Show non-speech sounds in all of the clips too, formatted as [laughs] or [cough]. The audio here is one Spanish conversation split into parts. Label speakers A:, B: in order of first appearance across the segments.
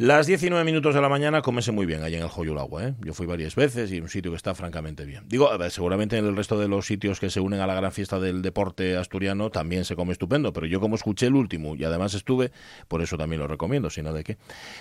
A: Las 19 minutos de la mañana, cómese muy bien allá en el Joyo Agua. ¿eh? Yo fui varias veces y un sitio que está francamente bien. Digo, seguramente en el resto de los sitios que se unen a la gran fiesta del deporte asturiano también se come estupendo, pero yo como escuché el último y además estuve, por eso también lo recomiendo, sino de qué.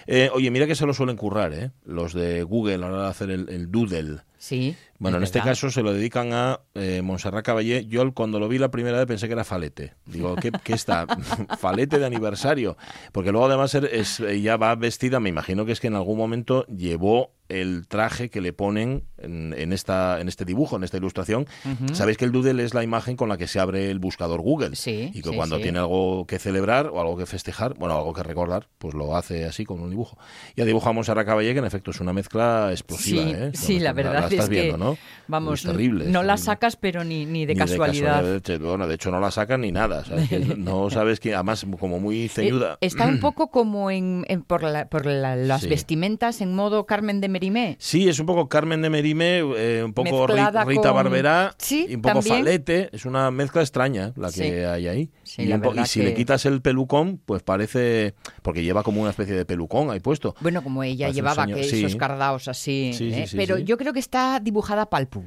A: Eh, oye, mira que se lo suelen currar, ¿eh? los de Google a la hora de hacer el doodle.
B: Sí.
A: Bueno, en este caso se lo dedican a eh, Montserrat Caballé. Yo cuando lo vi la primera vez pensé que era falete. Digo, ¿qué, qué está? [laughs] falete de aniversario. Porque luego además es, ella va vestida, me imagino que es que en algún momento llevó el traje que le ponen en, esta, en este dibujo, en esta ilustración. Sabéis que el doodle es la imagen con la que se abre el buscador Google.
B: Sí,
A: y que cuando tiene algo que celebrar o algo que festejar, bueno, algo que recordar, pues lo hace así con un dibujo. Ya dibujamos a Caballé, que en efecto es una mezcla explosiva.
B: Sí,
A: ¿eh?
B: sí la verdad es que, ¿no? vamos, terrible, no la sacas, pero ni, ni de casualidad.
A: bueno, de hecho no la sacan ni nada. [laughs] no sabes que, además, como muy ceñuda.
B: está un [clears throat] poco como en, por, por las vestimentas en modo Carmen de Merimé.
A: Sí, es un poco Carmen de Merimé, eh, un poco Rita Barberá y un poco Falete. Es una mezcla extraña la que hay ahí. y, si le quitas el pelucón, pues parece. Porque lleva como una especie de pelucón ahí puesto.
B: Bueno, como ella llevaba que esos cardaos así. ¿eh? Pero yo creo que está dibujada palpu.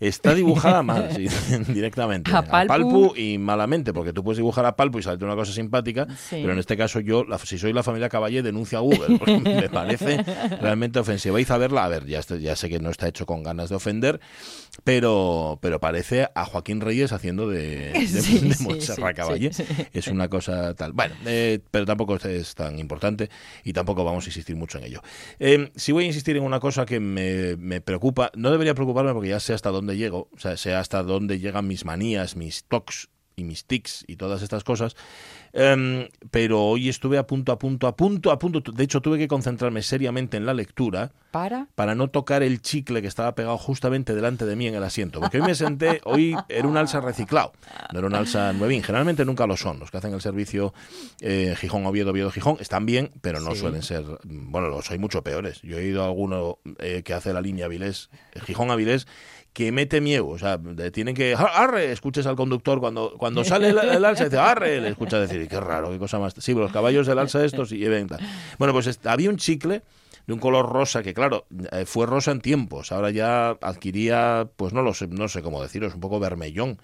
A: Está dibujada mal, [laughs] directamente. A palpu. y malamente, porque tú puedes dibujar a Palpu y salirte una cosa simpática, pero en este caso yo, si soy la familia Caballé, denuncio a Google, porque [laughs] me parece realmente ofensiva. A verla, a ver, ya, ya sé que no está hecho con ganas de ofender, pero, pero parece a Joaquín Reyes haciendo de, de, [laughs] Montserrat Caballé. Es una cosa tal. Bueno, eh, pero tampoco es tan importante y tampoco vamos a insistir mucho en ello. Eh, si voy a insistir en una cosa que me, me preocupa, no debería preocuparme porque ya sé hasta dónde llego, o sea, sé hasta dónde llegan mis manías, mis tocs y mis tics y todas estas cosas. Em, pero hoy estuve a punto, a punto, a punto, a punto. De hecho, tuve que concentrarme seriamente en la lectura.
B: ¿Para?
A: Para no tocar el chicle que estaba pegado justamente delante de mí en el asiento. Porque hoy me senté, [laughs] hoy era un alza reciclado, no era un alza nuevín. Generalmente nunca lo son. Los que hacen el servicio eh, Gijón, Oviedo, Oviedo, Gijón están bien, pero no suelen ser. Bueno, los hay mucho peores. Yo he ido a alguno eh, que hace la línea Avilés, Gijón Avilés, que mete miedo. O sea, tienen que. ¡Arre! Escuches al conductor cuando, cuando sale el, alza, dice ¡Arre! Le escucha decir, qué raro, qué cosa más. Sí, los caballos del alza estos y venta. Bueno, pues había un chicle de un color rosa que claro eh, fue rosa en tiempos ahora ya adquiría pues no lo sé no sé cómo deciros un poco vermellón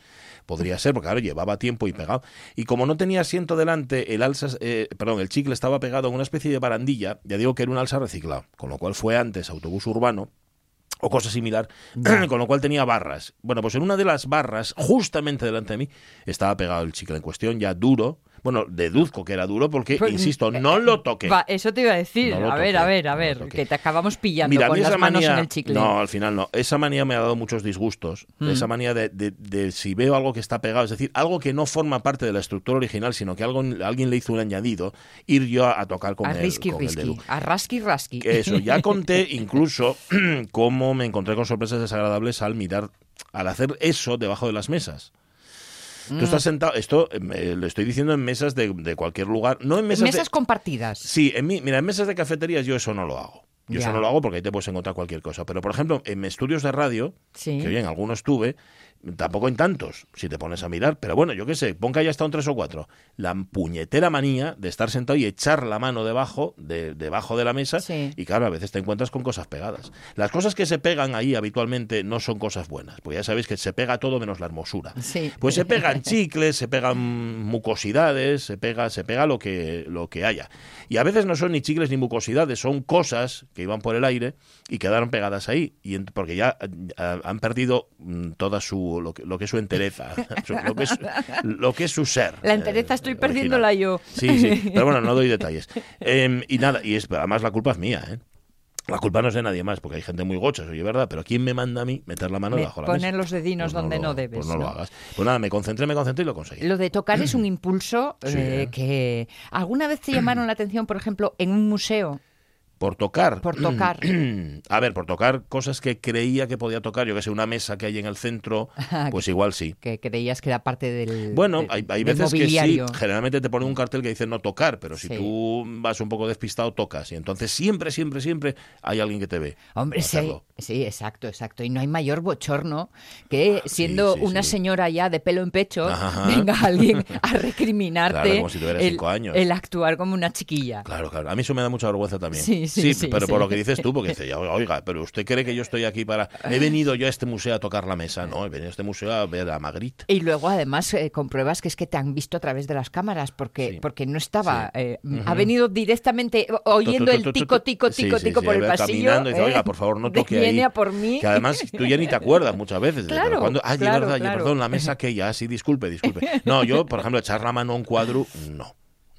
A: podría ser porque claro llevaba tiempo y pegado y como no tenía asiento delante el alza eh, perdón el chicle estaba pegado en una especie de barandilla ya digo que era un alza reciclado con lo cual fue antes autobús urbano o cosa similar, [clears throat] con lo cual tenía barras. Bueno, pues en una de las barras, justamente delante de mí, estaba pegado el chicle en cuestión, ya duro, bueno, deduzco que era duro porque, pues, insisto, eh, no lo toqué.
B: eso te iba a decir. a ver, a ver, a ver, que te acabamos pillando con las manos en el chicle.
A: No, al final no. Esa manía me ha dado muchos disgustos. Mm. Esa manía de, si veo algo que está pegado, es decir, algo que no forma parte de la estructura original, sino que algo, alguien le hizo un añadido, ir yo a, tocar con, el, con el dedo.
B: A rasqui rasqui.
A: Eso, ya [laughs] conté incluso [clears throat] cómo me encontré con sorpresas desagradables al mirar, al hacer eso debajo de las mesas. Tú estás mm. sentado, esto eh, lo estoy diciendo en mesas de, cualquier lugar, no en mesas,
B: mesas compartidas.
A: Sí, en mira, en mesas de cafeterías yo eso no lo hago. Yo eso no lo hago porque ahí te puedes encontrar cualquier cosa. Pero, por ejemplo, en estudios de radio, que bien, algunos tuve, Tampoco en tantos, si te pones a mirar, pero bueno, yo qué sé, pon que haya estado un tres o cuatro. La puñetera manía de estar sentado y echar la mano debajo de, debajo de la mesa y claro, a veces te encuentras con cosas pegadas. Las cosas que se pegan ahí habitualmente no son cosas buenas, porque ya sabéis que se pega todo menos la hermosura. Pues se pegan [laughs] chicles, se pegan mucosidades, se pega, se pega lo que, lo que haya. Y a veces no son ni chicles ni mucosidades, son cosas que iban por el aire y quedaron pegadas ahí, y porque ya han perdido mm, toda su lo que, es su entereza, [laughs] lo, que es, lo que es su ser.
B: La entereza estoy eh, perdiéndola yo.
A: Sí, sí, pero bueno, no doy detalles. Em, y nada, y es, además la culpa es mía, ¿eh? La culpa no es de nadie más, porque hay gente muy gocha, oye, ¿verdad? Pero ¿quién me manda a mí meter la mano debajo de la
B: Poner los dedinos pues donde no, debes.
A: Pues no, lo hagas. Pues nada, me concentré, me concentré y lo conseguí.
B: Lo de tocar es un impulso [clears throat] eh, que... ¿Alguna vez te llamaron la atención, por ejemplo, en un museo?
A: Por tocar.
B: Por tocar. [clears throat]
A: A ver, por tocar cosas que creía que podía tocar, yo que sé, una mesa que hay en el centro, [laughs] pues igual sí.
B: que creías que era parte del.
A: Bueno,
B: del-
A: hay, hay
B: del
A: veces que sí. Generalmente te ponen un cartel que dice no tocar, pero si
B: Sí.
A: tú vas un poco despistado, tocas. Y entonces siempre, siempre, siempre hay alguien que te ve.
B: Hombre, sí, sí, exacto, exacto. Y no hay mayor bochorno que siendo
A: Ah, sí,
B: una señora ya de pelo en pecho,
A: Ajá. [laughs]
B: venga alguien a recriminarte
A: Claro, como si tuvieras
B: el,
A: cinco años.
B: el actuar como una chiquilla.
A: Claro, claro. A mí eso me da mucha vergüenza también.
B: Sí, sí, sí,
A: pero
B: sí.
A: por lo que dices tú, porque [laughs] dice, oiga, pero usted cree que yo estoy aquí para... He venido yo a este museo a tocar la mesa. No, he venido a este museo a ver a Magritte.
B: Y luego además eh, compruebas que es que te han visto a través de las cámaras porque, porque no estaba, eh, ha venido directamente o- oyendo el tico, tico, tico, tico por el pasillo.
A: caminando y dice,
B: ¿eh?
A: oiga, por favor, no [laughs] toque
B: Viene
A: ahí.
B: a por mí.
A: Que además tú ya ni te acuerdas muchas veces.
B: Claro,
A: cuando- es
B: claro,
A: verdad,
B: claro.
A: perdón, la mesa que ya, sí, disculpe, disculpe. No, yo, por ejemplo, echar la mano a un cuadro, no.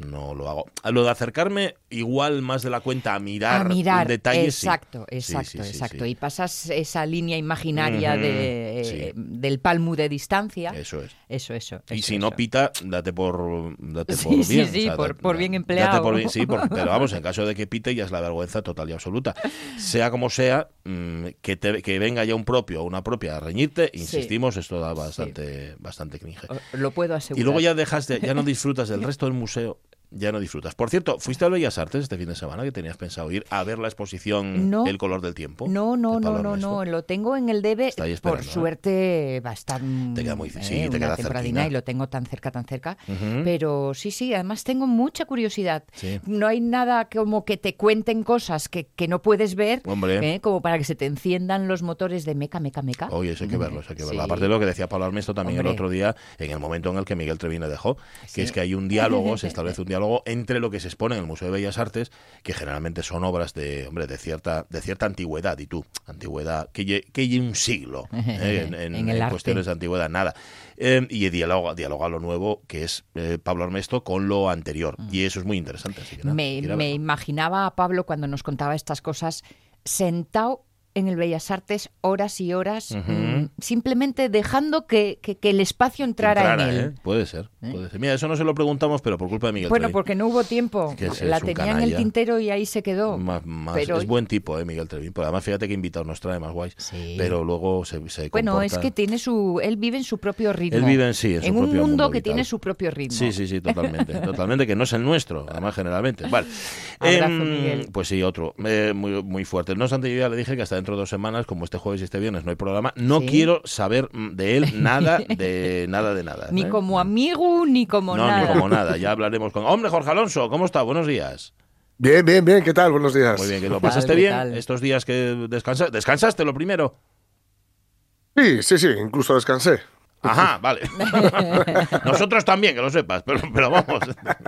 A: No lo hago. A Lo de acercarme igual más de la cuenta a mirar,
B: a mirar,
A: un detalle, sí.
B: exacto,
A: Sí,
B: exacto,
A: sí, sí,
B: exacto.
A: sí.
B: Y pasas esa línea imaginaria de,
A: sí.
B: eh, del palmo de distancia.
A: Eso es.
B: Eso, eso.
A: Y
B: eso,
A: si no pita, date por, date
B: Sí,
A: por
B: sí,
A: bien.
B: sí,
A: date-
B: por bien
A: date
B: empleado.
A: por bien- sí, por- pero vamos, en caso de que pite ya es la vergüenza total y absoluta. Sea como sea, mm, que, te- que venga ya un propio o una propia a reñirte, insistimos, esto da bastante, bastante cringe.
B: Lo puedo asegurar.
A: Y luego ya dejas de, ya no disfrutas del resto del museo, ya no disfrutas. Por cierto, ¿fuiste a Bellas Artes este fin de semana que tenías pensado ir a ver la exposición
B: No.
A: El color del tiempo?
B: No, no, no, no, no, lo tengo en el debe. Por
A: ¿eh?
B: suerte va a estar
A: Te queda muy- sí,
B: eh,
A: te
B: una
A: queda
B: y lo tengo tan cerca, tan cerca.
A: Ujú.
B: Pero sí, sí, además tengo mucha curiosidad.
A: Sí.
B: No hay nada como que te cuenten cosas que, que no puedes ver,
A: Hombre.
B: ¿eh? como para que se te enciendan los motores de meca, meca, meca.
A: Oye, eso hay que verlo, eso hay que verlo.
B: Sí.
A: Aparte de lo que decía Pablo Armesto también
B: Hombre.
A: el otro día, en el momento en el que Miguel Treviño dejó, que
B: Sí.
A: es que hay un diálogo, se [laughs] establece un diálogo entre lo que se expone en el Museo de Bellas Artes, que generalmente son obras de, hombre, de cierta, de cierta antigüedad, y tú, antigüedad, que lle- que lleve un siglo [laughs] eh, en, en-
B: En el
A: en
B: arte.
A: cuestiones de antigüedad, nada. Eh, y diálogo, dialoga lo nuevo, que es eh, Pablo Armesto, con lo anterior. Y eso es muy interesante. Así que nada,
B: Mm. me, imaginaba a Pablo cuando nos contaba estas cosas sentado en el Bellas Artes horas y horas, mm, simplemente dejando que, que- que el espacio entrara,
A: Entrara,
B: en él.
A: ¿eh? Puede ser, puede ser. Mira, eso no se lo preguntamos, pero por culpa de Miguel
B: Bueno, porque no hubo tiempo. La
A: es un
B: tenía en el tintero y ahí se quedó.
A: Más- más-
B: Pero-
A: es buen tipo, eh, Miguel Trevín. Además, fíjate que invitados nos trae más guays.
B: Sí.
A: Pero luego se, se
B: Bueno,
A: comporta-
B: es que tiene su, él vive en su propio ritmo.
A: Él vive en sí, en su
B: un
A: propio
B: mundo,
A: mundo
B: que
A: vital.
B: tiene su propio ritmo.
A: Sí, sí, sí, totalmente. [laughs] totalmente, que no es el nuestro, además, generalmente. Vale.
B: Abrazo,
A: Em,
B: Miguel.
A: Pues sí, otro. eh, muy, muy fuerte. No obstante, yo ya le dije que hasta dentro de dos semanas, como este jueves y este viernes no hay programa, no
B: Sí.
A: quiero saber de él [laughs] nada, de nada, de nada.
B: Ni
A: ¿eh?
B: como amigo, ni como
A: no,
B: nada.
A: ni como nada. Ya hablaremos con. Hombre, Jorge Alonso, ¿cómo está? Buenos días.
C: Bien, bien, bien, ¿qué tal? Buenos días.
A: Muy bien, que lo
B: ¿Qué tal,
A: pasaste bien
B: tal?
A: estos días que descansaste. ¿Descansaste lo primero?
C: Sí, sí, sí, incluso descansé.
A: Ajá, vale. [laughs] Nosotros también, que lo sepas, pero, pero vamos,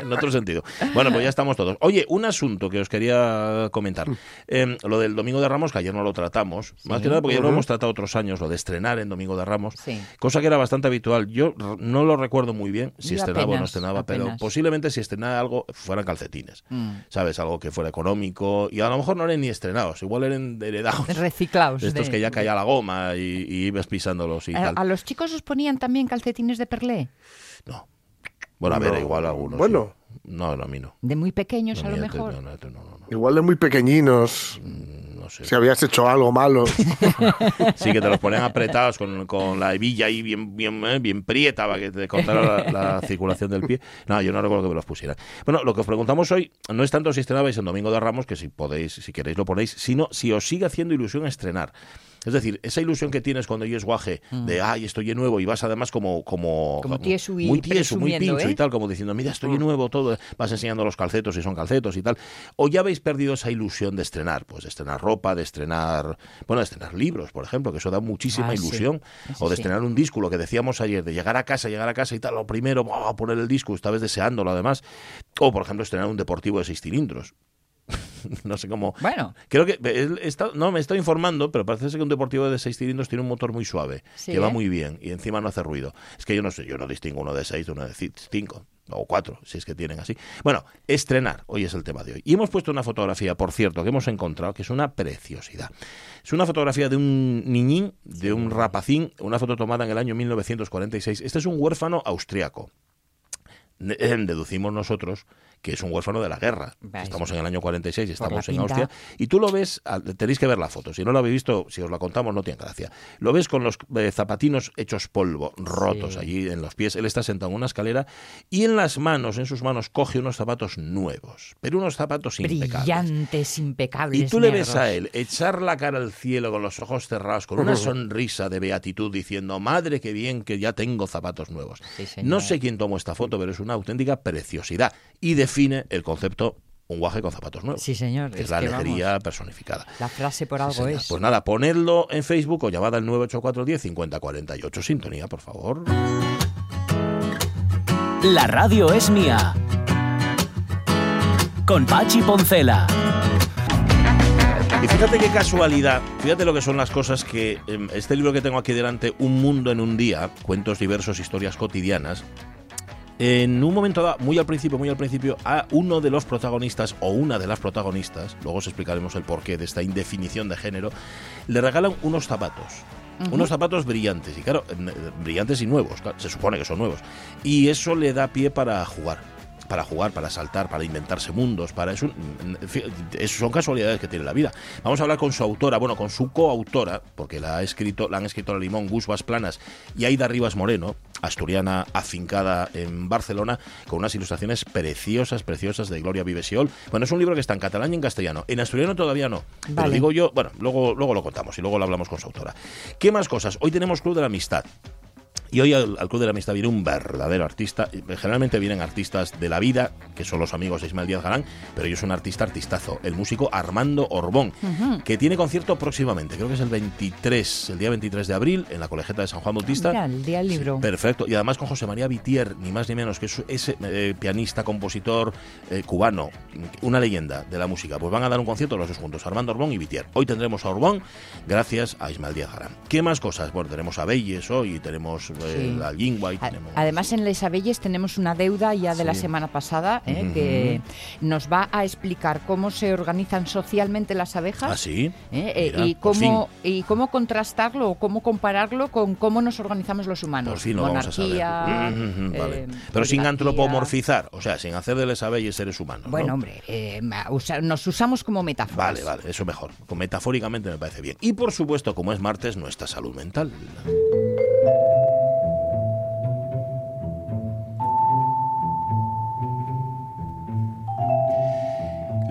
A: en otro sentido. Bueno, pues ya estamos todos. Oye, un asunto que os quería comentar. Eh, lo del Domingo de Ramos, que ayer no lo tratamos, más que nada porque ya lo hemos tratado otros años, lo de estrenar en Domingo de Ramos,
B: Sí.
A: cosa que era bastante habitual. Yo no lo recuerdo muy bien si
B: Yo
A: estrenaba o no
B: apenas,
A: estrenaba, pero posiblemente si estrenaba algo fueran calcetines.
B: Mm.
A: ¿Sabes? Algo que fuera económico y a lo mejor no eran ni estrenados, igual eran heredados.
B: Reciclados.
A: Estos
B: de-
A: que ya caía la goma y, y ibas pisándolos y
B: ¿A,
A: tal.
B: a los chicos os ponían también calcetines de perlé?
A: No. Bueno, a ver,
C: No.
A: igual algunos.
C: Bueno.
A: sí. No, no, a mí no.
B: De muy pequeños,
A: No,
B: a lo mejor.
A: No, no, no, no, no,
C: Igual de muy pequeñinos,
A: Mm, no sé.
C: si habías hecho algo malo. [laughs]
A: Sí, que te los ponen apretados con, con la hebilla ahí bien, bien, eh, bien prieta para que te cortara la, la circulación del pie. No, yo no recuerdo que me los pusieran. Bueno, lo que os preguntamos hoy no es tanto si estrenabais en Domingo de Ramos, que si podéis, si queréis lo ponéis, sino si os sigue haciendo ilusión estrenar. Es decir, esa ilusión que tienes cuando oyes guaje de, ay, estoy de nuevo, y vas además como... Como,
B: Mm. Como tieso y
A: muy tieso, muy pincho
B: ¿eh?
A: y tal, como diciendo, mira, estoy de nuevo, todo, vas enseñando los calcetos y son calcetos y tal. O ya habéis perdido esa ilusión de estrenar, pues de estrenar ropa, de estrenar, bueno, de estrenar libros, por ejemplo, que eso da muchísima
B: Ah,
A: ilusión. O de estrenar un disco, lo que decíamos ayer, de llegar a casa, llegar a casa y tal, lo primero, ¡buah! poner el disco, estabas deseándolo además. O, por ejemplo, estrenar un deportivo de seis cilindros. [laughs] no sé cómo.
B: Bueno,
A: Creo que está- no me estoy informando, pero parece ser que un deportivo de seis cilindros tiene un motor muy suave,
B: Sí,
A: que va
B: ¿eh?
A: muy bien y encima no hace ruido. Es que yo no sé, yo no distingo uno de seis de uno de ci- cinco o cuatro, si es que tienen así. Bueno, estrenar, hoy es el tema de hoy. Y hemos puesto una fotografía, por cierto, que hemos encontrado, que es una preciosidad. Es una fotografía de un niñín, de un rapacín, una foto tomada en el año 1946. Este es un huérfano austriaco. Eh, Deducimos nosotros que es un huérfano de la guerra. Estamos en el año 46 y
B: la
A: estamos en. Austria. Y tú lo ves, al- tenéis que ver la foto. Si no lo habéis visto, si os la contamos, no tiene gracia. Lo ves con los eh, zapatinos hechos polvo, rotos
B: Sí.
A: allí en los pies. Él está sentado en una escalera y en las manos, en sus manos, coge unos zapatos nuevos, pero unos zapatos impecables.
B: Brillantes, impecables.
A: Y tú le ves a él echar la cara al cielo con los ojos cerrados, con una sonrisa de beatitud, diciendo, madre, qué bien que ya tengo zapatos nuevos.
B: Sí,
A: no sé quién tomó esta foto, pero es una auténtica preciosidad y define el concepto un guaje con zapatos nuevos.
B: Sí, señor.
A: Que es,
B: es
A: la
B: que,
A: alegría
B: vamos,
A: personificada.
B: la frase por
A: Sí,
B: algo
A: señor.
B: es.
A: Pues nada, ponedlo en Facebook o llamad al 98410 5048. Sintonía, por favor.
D: La radio es mía. Con Pachi Poncela.
A: Y fíjate qué casualidad, fíjate lo que son las cosas que em, este libro que tengo aquí delante, Un mundo en un día, cuentos diversos, historias cotidianas, en un momento dado, muy al principio, muy al principio, a uno de los protagonistas o una de las protagonistas, luego os explicaremos el porqué de esta indefinición de género, le regalan unos zapatos. Unos zapatos brillantes, y claro, eh, brillantes y nuevos, claro, se supone que son nuevos. Y eso le da pie para jugar para jugar, para saltar, para inventarse mundos, para eso, eso son casualidades que tiene la vida. Vamos a hablar con su autora, bueno, con su coautora, porque la ha escrito, la han escrito la Limón, Gus Planas y Aida Rivas Moreno, asturiana afincada en Barcelona, con unas ilustraciones preciosas, preciosas de Gloria Vivesiol. Bueno, es un libro que está en catalán y en castellano. En asturiano todavía no. Pero digo yo, bueno, luego, luego lo contamos y luego lo hablamos con su autora. ¿Qué más cosas? Hoy tenemos Club de la Amistad. Y hoy al, al Club de la Amistad viene un verdadero artista. Generalmente vienen artistas de la vida, que son los amigos de Ismael Díaz Galán, pero yo es un artista artistazo, el músico Armando Orbón, que tiene concierto próximamente, creo que es el 23, el día 23 de abril, en la Colegiata de San Juan Bautista.
B: Mira, el día del
A: Sí,
B: libro.
A: perfecto. Y además con José María Vitier, ni más ni menos, que es ese eh, pianista, compositor eh, cubano, una leyenda de la música. Pues van a dar un concierto los dos juntos, Armando Orbón y Vitier. Hoy tendremos a Orbón, gracias a Ismael Díaz Garán. ¿Qué más cosas? Bueno, tenemos a Belles hoy, tenemos
B: Sí.
A: la Lingua y
B: A-
A: tenemos...
B: Además, en Les Abelles tenemos una deuda ya de la semana pasada ¿eh? Que nos va a explicar cómo se organizan socialmente las abejas.
A: ¿Ah, sí?
B: ¿eh? Eh,
A: Mira,
B: y, cómo, y cómo contrastarlo o cómo compararlo con cómo nos organizamos los humanos.
A: Por fin lo vamos a saber.
B: Monarquía,
A: vale. Pero sin antropomorfizar, o sea, sin hacer de les abelles seres humanos. ¿no?
B: Bueno, hombre, eh, usa- nos usamos como metáforas.
A: Vale, vale, eso mejor. Metafóricamente me parece bien. Y por supuesto, como es martes, nuestra salud mental.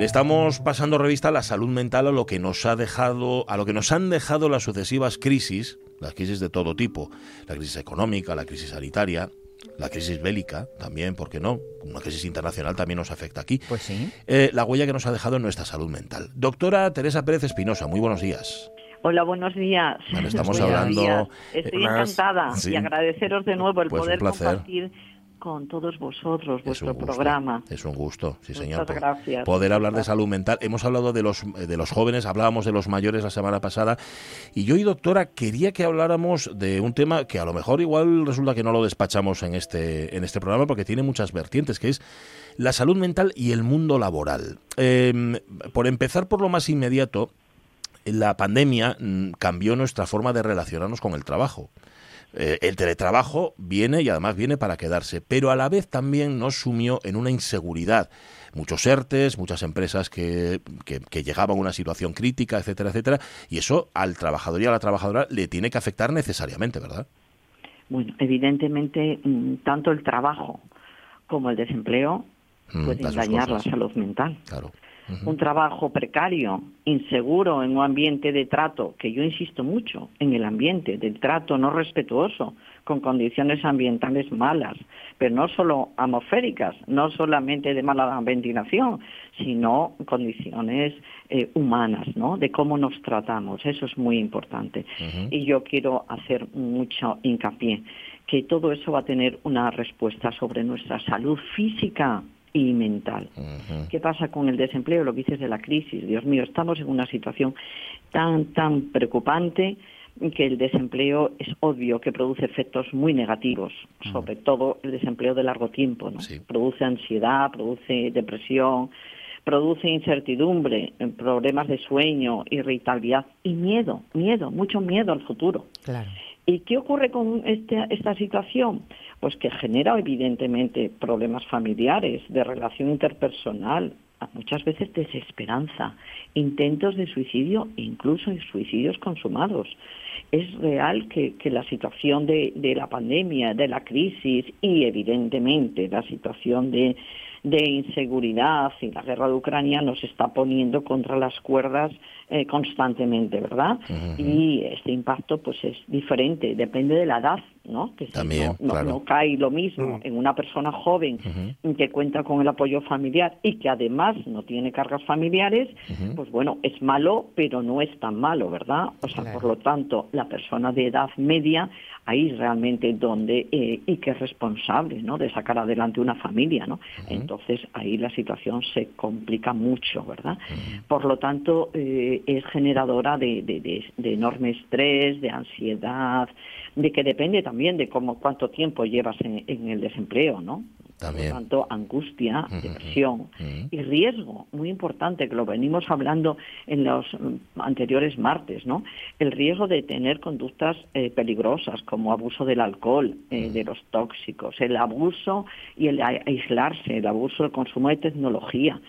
A: Le estamos pasando revista a la salud mental a lo que nos ha dejado, a lo que nos han dejado las sucesivas crisis, las crisis de todo tipo, la crisis económica, la crisis sanitaria, la crisis bélica, también, ¿por qué no? Una crisis internacional también nos afecta aquí.
B: Pues sí.
A: Eh, la huella que nos ha dejado en nuestra salud mental. Doctora Teresa Pérez Espinosa, muy buenos días.
E: Hola, buenos días.
A: Bueno, estamos
E: Buenos
A: hablando-
E: días. Estoy
C: Buenas.
E: encantada
A: Sí.
E: y agradeceros de nuevo el
A: Pues un
E: poder
A: placer.
E: compartir con todos vosotros
A: Es
E: vuestro
A: gusto,
E: programa.
A: Es un gusto, sí
E: Muchas
A: señor. po-
E: gracias.
A: Poder hablar de
E: Muchas
A: salud mental. Hemos hablado de los, de los jóvenes, hablábamos de los mayores la semana pasada. Y yo y doctora quería que habláramos de un tema que a lo mejor igual resulta que no lo despachamos en este, en este programa porque tiene muchas vertientes, que es la salud mental y el mundo laboral. Eh, por empezar por lo más inmediato, la pandemia mm, cambió nuestra forma de relacionarnos con el trabajo. Eh, el teletrabajo viene y además viene para quedarse, pero a la vez también nos sumió en una inseguridad. Muchos ERTES, muchas empresas que, que- que llegaban a una situación crítica, etcétera, etcétera, y eso al trabajador y a la trabajadora le tiene que afectar necesariamente, ¿verdad?
E: Bueno, evidentemente, mm, tanto el trabajo como el desempleo
A: Mm,
E: pueden dañar la salud mental.
A: Claro.
E: Un trabajo precario, inseguro, en un ambiente de trato, que yo insisto mucho en el ambiente del trato no respetuoso, con condiciones ambientales malas, pero no solo atmosféricas, no solamente de mala ventilación, sino condiciones eh, humanas, ¿no? De cómo nos tratamos. Eso es muy importante. Y yo quiero hacer mucho hincapié que todo eso va a tener una respuesta sobre nuestra salud física y mental. ¿Qué pasa con el desempleo? Lo que dices de la crisis. Dios mío, estamos en una situación tan, tan preocupante que el desempleo es obvio que produce efectos muy negativos, sobre todo el desempleo de largo tiempo. ¿no?
A: Sí.
E: Produce ansiedad, produce depresión, produce incertidumbre, eh, problemas de sueño, irritabilidad y miedo, miedo, mucho miedo al futuro.
B: Claro.
E: ¿Y qué ocurre con este- esta situación? Pues que genera evidentemente problemas familiares, de relación interpersonal, muchas veces desesperanza, intentos de suicidio e incluso suicidios consumados. Es real que, la situación de, la pandemia, de la crisis y evidentemente la situación de, inseguridad y la guerra de Ucrania nos está poniendo contra las cuerdas eh, constantemente, ¿verdad? Y este impacto pues es diferente, depende de la edad ¿no? Que
A: También,
E: no, cae lo mismo en una persona joven que cuenta con el apoyo familiar y que además no tiene cargas familiares, pues bueno, es malo, pero no es tan malo, ¿verdad? O sea, por lo tanto, la persona de edad media ahí realmente donde eh, y que es responsable ¿no? de sacar adelante una familia no entonces ahí la situación se complica mucho verdad por lo tanto eh, es generadora de, de, enorme estrés de ansiedad de que depende también de cómo cuánto tiempo llevas en, en el desempleo no por lo tanto, angustia, depresión y riesgo, muy importante, que lo venimos hablando en los mm, anteriores martes, ¿no? El riesgo de tener conductas eh, peligrosas como abuso del alcohol, eh, de los tóxicos, el abuso y el aislarse, el abuso del consumo de tecnología.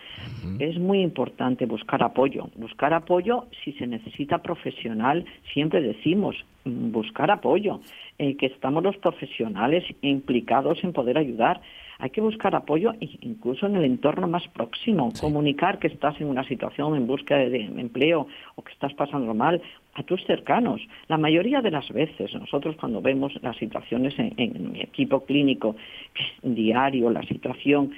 E: Es muy importante buscar apoyo. Buscar apoyo si se necesita profesional, siempre decimos, mm, buscar apoyo, eh, que estamos los profesionales implicados en poder ayudar. Hay que buscar apoyo incluso en el entorno más próximo, comunicar que estás en una situación en búsqueda de empleo o que estás pasando mal a tus cercanos. La mayoría de las veces, nosotros cuando vemos las situaciones en, mi equipo clínico, diario, la situación,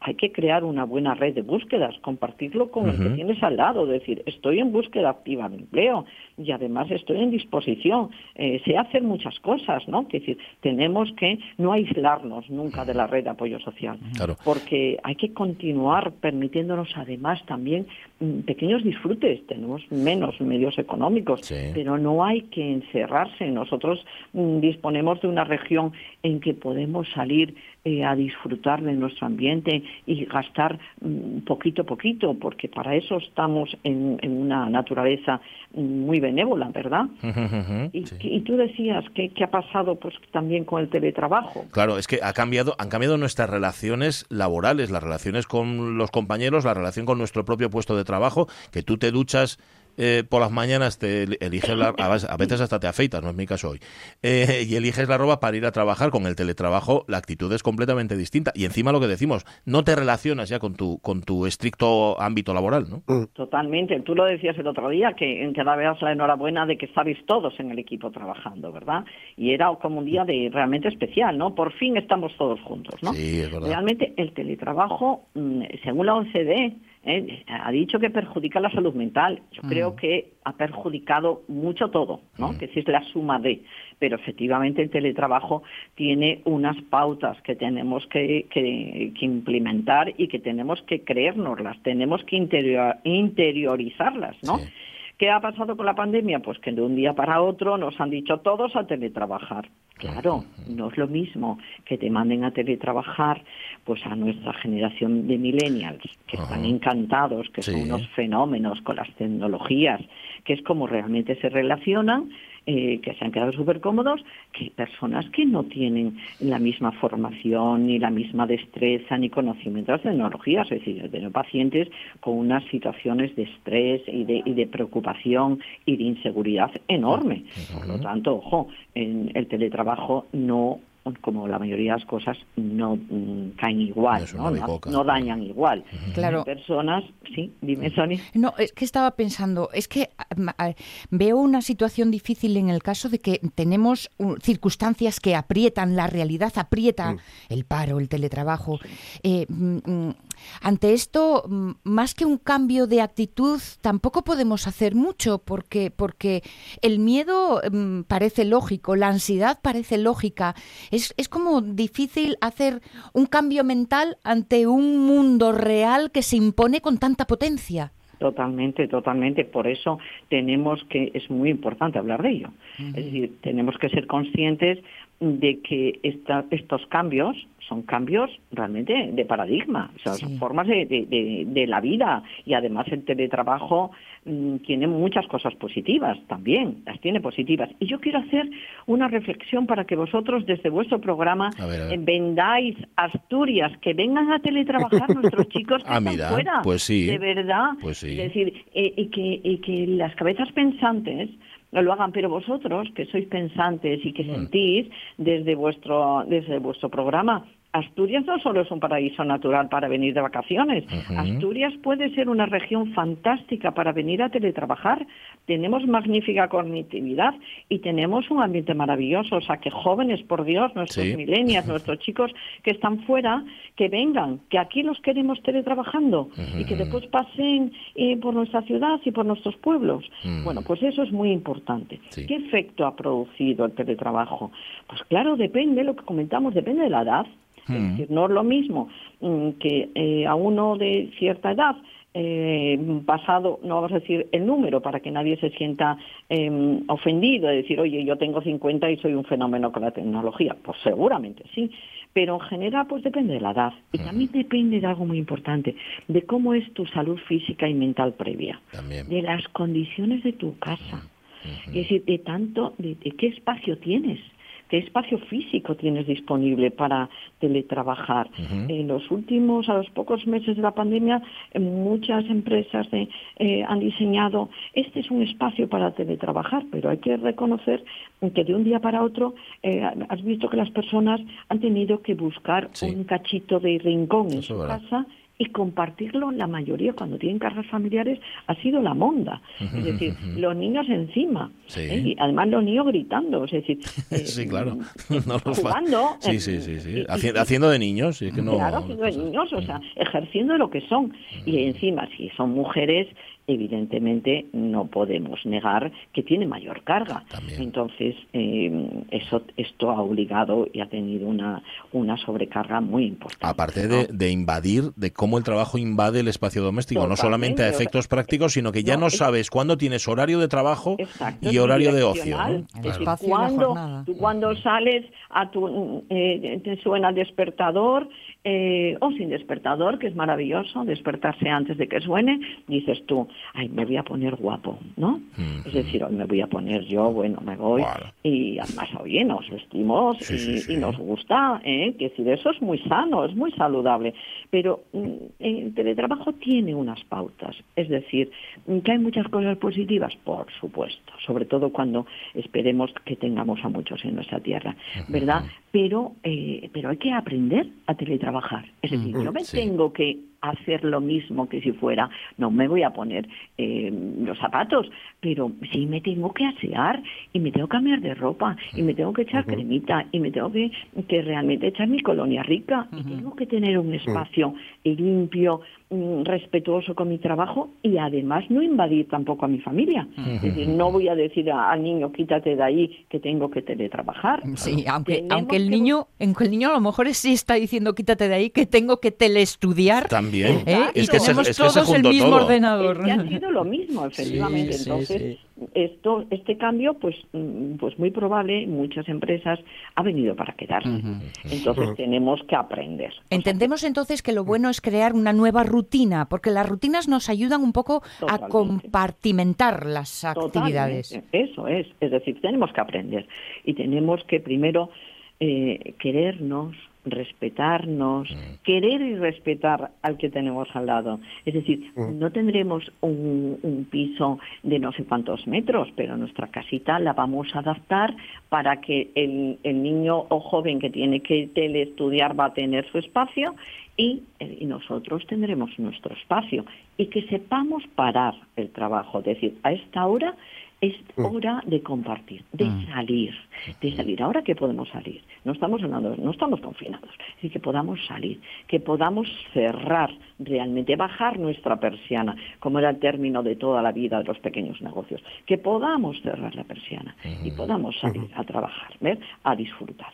E: hay que crear una buena red de búsquedas, compartirlo con el que tienes al lado, decir, estoy en búsqueda activa de empleo y además estoy en disposición. Eh, se hacen muchas cosas, ¿no? Es decir, tenemos que no aislarnos nunca de la red de apoyo social, porque hay que continuar permitiéndonos además también mm, pequeños disfrutes. Tenemos menos medios económicos económicos, pero no hay que encerrarse. Nosotros mm, disponemos de una región en que podemos salir eh, a disfrutar de nuestro ambiente y gastar mm, poquito a poquito, porque para eso estamos en, una naturaleza muy benévola, ¿verdad? [laughs] y, tú decías que, ha pasado pues también con el teletrabajo.
A: Claro, es que ha cambiado, han cambiado nuestras relaciones laborales, las relaciones con los compañeros, la relación con nuestro propio puesto de trabajo, que tú te duchas eh, por las mañanas te eliges la, a veces hasta te afeitas, no es mi caso hoy, eh, y eliges la ropa para ir a trabajar con el teletrabajo, la actitud es completamente distinta. Y encima lo que decimos, no te relacionas ya con tu, con tu estricto ámbito laboral, ¿no?
E: Mm. Totalmente. Tú lo decías el otro día, que en cada vez la enhorabuena de que estabais todos en el equipo trabajando, ¿verdad? Y era como un día de realmente especial, ¿no? Por fin estamos todos juntos, ¿no?
A: Sí, es verdad.
E: Realmente el teletrabajo, mm, según la OCDE, ¿eh? ha dicho que perjudica la salud mental. Yo creo mm. que ha perjudicado mucho todo, ¿no? Mm. Que es la suma de. Pero efectivamente el teletrabajo tiene unas pautas que tenemos que, que, implementar y que tenemos que creérnoslas, tenemos que interiorizarlas, ¿no? ¿Qué ha pasado con la pandemia? Pues que de un día para otro nos han dicho todos a teletrabajar. Claro, no es lo mismo que te manden a teletrabajar pues a nuestra generación de millennials, que están encantados, que son unos fenómenos con las tecnologías, que es como realmente se relacionan, eh, que se han quedado súper cómodos, que personas que no tienen la misma formación, ni la misma destreza, ni conocimiento de las tecnologías. Es decir, tener pacientes con unas situaciones de estrés y de, y de preocupación y de inseguridad enorme. Por lo tanto, ojo, en el teletrabajo no como la mayoría de las cosas no mm, caen igual, no, dañan igual.
B: Claro.
E: Personas, sí, dime, Sony.
B: No, es que estaba pensando, es que veo una situación difícil en el caso de que tenemos circunstancias que aprietan la realidad, aprieta mm. el paro, el teletrabajo. Eh, mm, ante esto, más que un cambio de actitud, tampoco podemos hacer mucho porque, porque el miedo parece lógico, la ansiedad parece lógica. Es, es como difícil hacer un cambio mental ante un mundo real que se impone con tanta potencia.
E: Totalmente, totalmente. Por eso tenemos que, es muy importante hablar de ello. Es decir, tenemos que ser conscientes de que esta- estos cambios son cambios realmente de paradigma, o sea,
B: Sí.
E: son formas de, de- de- de la vida y además el teletrabajo mm, tiene muchas cosas positivas también, las tiene positivas. Y yo quiero hacer una reflexión para que vosotros desde vuestro programa
A: A ver, a ver.
E: vendáis Asturias, que vengan a teletrabajar [laughs] nuestros chicos que
A: Ah,
E: están
A: mira,
E: fuera.
A: pues sí.
E: De verdad.
A: Pues sí.
E: Es decir, eh, y, que, y que las cabezas pensantes lo hagan, pero vosotros que sois pensantes y que
A: Mm.
E: sentís desde vuestro desde vuestro programa Asturias no solo es un paraíso natural para venir de vacaciones. Asturias puede ser una región fantástica para venir a teletrabajar. Tenemos magnífica cognitividad y tenemos un ambiente maravilloso. O sea, que jóvenes, por Dios, nuestros
A: Sí.
E: millennials, [laughs] nuestros chicos que están fuera, que vengan, que aquí los queremos teletrabajando y que después pasen eh, por nuestra ciudad y por nuestros pueblos.
A: Mm.
E: Bueno, pues eso es muy importante.
A: Sí.
E: ¿Qué efecto ha producido el teletrabajo? Pues claro, depende, lo que comentamos, depende de la edad. Es
A: Mm.
E: decir, no es lo mismo mm, que eh, a uno de cierta edad, eh, pasado, no vamos a decir el número para que nadie se sienta eh, ofendido, de decir, oye, yo tengo 50 y soy un fenómeno con la tecnología. Pues seguramente sí, pero en general pues depende de la edad y también depende de algo muy importante, de cómo es tu salud física y mental previa,
A: También.
E: de las condiciones de tu casa, es decir, de tanto, de, de qué espacio tienes, qué espacio físico tienes disponible para teletrabajar. En los últimos, a los pocos meses de la pandemia, eh, muchas empresas de- eh, han diseñado, este es un espacio para teletrabajar, pero hay que reconocer que de un día para otro, eh, has visto que las personas han tenido que buscar
A: Sí.
E: un cachito de rincón en su
A: verdad.
E: casa y compartirlo la mayoría cuando tienen cargas familiares ha sido la monda es decir los niños encima
A: Sí.
E: ¿eh? y además los niños gritando es decir [laughs] eh,
A: Sí, claro. [laughs] No los fa-
E: jugando
A: Sí,
E: eh,
A: sí, sí, sí.
E: y-
A: Haci- haciendo de niños, sí, que no.
E: Claro, haciendo de niños, o sea,
A: Mm.
E: ejerciendo lo que son. Y encima, si son mujeres, evidentemente no podemos negar que tiene mayor carga.
A: También.
E: Entonces, eh, eso, esto ha obligado y ha tenido una, una sobrecarga muy importante.
A: Aparte
E: ¿no?
A: de, de invadir, de cómo el trabajo invade el espacio doméstico, no solamente a efectos prácticos, sino que ya no,
E: no, es-
A: sabes cuándo tienes horario de trabajo
E: Exacto,
A: y horario de ocio. ¿no?
E: Cuando, tú cuando sales a tu eh, te suena el despertador eh, o sin despertador, que es maravilloso, despertarse antes de que suene, dices tú, ay, me voy a poner guapo, ¿no?
A: Mm,
E: Es decir, hoy me voy a poner yo, bueno, me voy y además, oye, nos vestimos
A: Sí,
E: y,
A: sí, sí.
E: y nos gusta, ¿eh? Que decir, eso es muy sano, es muy saludable, pero mm, el teletrabajo tiene unas pautas, es decir, que hay muchas cosas positivas, por supuesto, sobre todo cuando esperemos que tengamos a muchos en nuestra tierra, ¿verdad? Pero, eh, pero hay que aprender a teletrabajar, es decir, yo me
A: sí.
E: tengo que hacer lo mismo que si fuera, no me voy a poner eh, los zapatos, pero sí me tengo que asear y me tengo que cambiar de ropa y me tengo que echar cremita y me tengo que, que realmente echar mi colonia rica y tengo que tener un espacio limpio, mm, respetuoso con mi trabajo y además no invadir tampoco a mi familia. Es decir, no voy a decir a- al niño quítate de ahí que tengo que teletrabajar.
B: Sí, aunque,
E: Tenemos
B: aunque el
E: que
B: niño, aunque el niño a lo mejor sí está diciendo quítate de ahí que tengo que teleestudiar.
A: También.
B: ¿Eh? Y
A: Es que se-
B: tenemos
A: es que
B: todos el
A: juntó
B: mismo
A: todo.
B: ordenador.
E: Es que ha sido lo mismo, efectivamente.
B: Sí,
E: Entonces,
B: sí.
E: esto, este cambio, pues, mm, pues muy probable, en muchas empresas ha venido para quedarse. Entonces tenemos que aprender.
B: Entendemos entonces que lo bueno es crear una nueva rutina, porque las rutinas nos ayudan un poco a compartimentar las actividades.
E: Totalmente, Eso es. Es decir, tenemos que aprender y tenemos que primero eh, querernos, respetarnos, querer y respetar al que tenemos al lado. Es decir, no tendremos un, un piso de no sé cuántos metros, pero nuestra casita la vamos a adaptar para que el, el niño o joven que tiene que teleestudiar va a tener su espacio y, eh, y nosotros tendremos nuestro espacio. Y que sepamos parar el trabajo, es decir, a esta hora es hora de compartir, de salir, de salir. Ahora que podemos salir, no estamos hablando, no estamos confinados, decir, que podamos salir, que podamos cerrar realmente, bajar nuestra persiana, como era el término de toda la vida de los pequeños negocios, que podamos cerrar la persiana y podamos salir a trabajar, ¿ver? a disfrutar.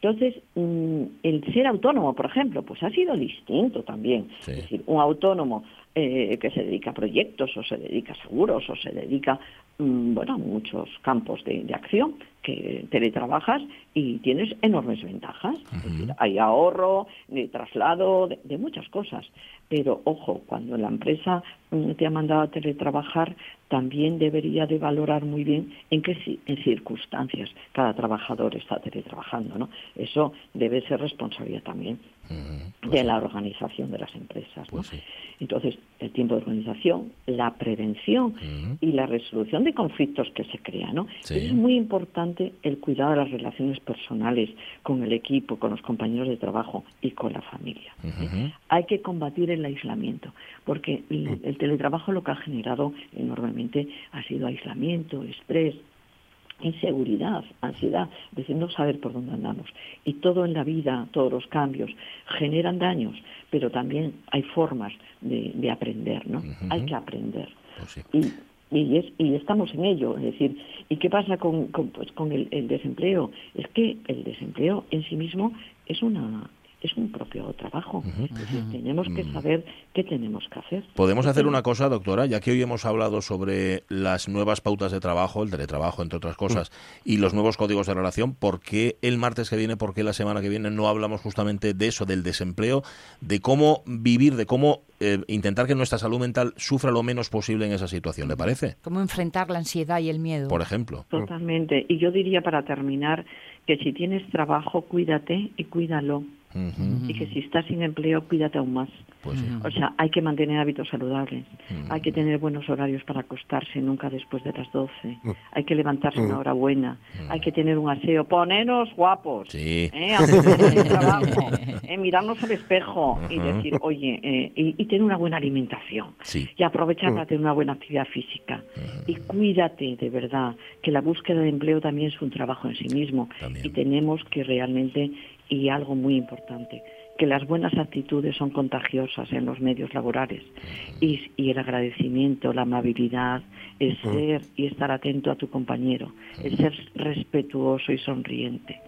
E: Entonces, mm, el ser autónomo, por ejemplo, pues ha sido distinto también.
A: Sí.
E: Es decir, un autónomo eh, que se dedica a proyectos o se dedica a seguros o se dedica mm, bueno, a muchos campos de, de acción, que teletrabajas y tienes enormes ventajas. Es decir, hay ahorro, de traslado, de, de muchas cosas. Pero ojo, cuando la empresa mm, te ha mandado a teletrabajar, también debería de valorar muy bien en qué en circunstancias cada trabajador está teletrabajando, ¿no? Eso debe ser responsabilidad también De la organización de las empresas. ¿no?
A: Pues sí.
E: Entonces, el tiempo de organización, la prevención y la resolución de conflictos que se crean. ¿no?
A: Sí.
E: Es muy importante el cuidado de las relaciones personales con el equipo, con los compañeros de trabajo y con la familia. ¿eh? Hay que combatir el aislamiento, porque el, el teletrabajo lo que ha generado enormemente ha sido aislamiento, estrés, inseguridad, ansiedad, es decir, no saber por dónde andamos. Y todo en la vida, todos los cambios, generan daños, pero también hay formas de, de aprender, ¿no? Hay que aprender.
A: Pues sí.
E: Y, y, es- y estamos en ello, es decir, ¿y qué pasa con, con, pues, con el, el desempleo? Es que el desempleo en sí mismo es una es un propio trabajo. Tenemos que saber qué tenemos que hacer.
A: Podemos hacer una cosa, doctora, ya que hoy hemos hablado sobre las nuevas pautas de trabajo, el teletrabajo, entre otras cosas, y los nuevos códigos de relación, ¿por qué el martes que viene, por qué la semana que viene no hablamos justamente de eso, del desempleo, de cómo vivir, de cómo eh, intentar que nuestra salud mental sufra lo menos posible en esa situación? ¿Le parece?
B: Cómo enfrentar la ansiedad y el miedo.
A: Por ejemplo.
E: Totalmente. Y yo diría para terminar que si tienes trabajo, cuídate y cuídalo. Y que si estás sin empleo, cuídate aún más.
A: Pues sí.
E: O sea, hay que mantener hábitos saludables,
A: Mm.
E: hay que tener buenos horarios para acostarse, nunca después de las 12, hay que levantarse una hora buena, hay que tener un aseo, poneros guapos,
A: Mm. Sí.
E: ¿eh? el trabajo, [laughs] ¿eh? mirarnos al espejo y decir, oye, eh, y, y tener una buena alimentación.
A: Sí.
E: Y aprovechar para tener una buena actividad física. Y cuídate, de verdad, que la búsqueda de empleo también es un trabajo en sí mismo.
A: También.
E: Y tenemos que realmente, y algo muy importante, que las buenas actitudes son contagiosas en los medios laborales y, y el agradecimiento, la amabilidad, el ser y estar atento a tu compañero, el ser respetuoso y sonriente.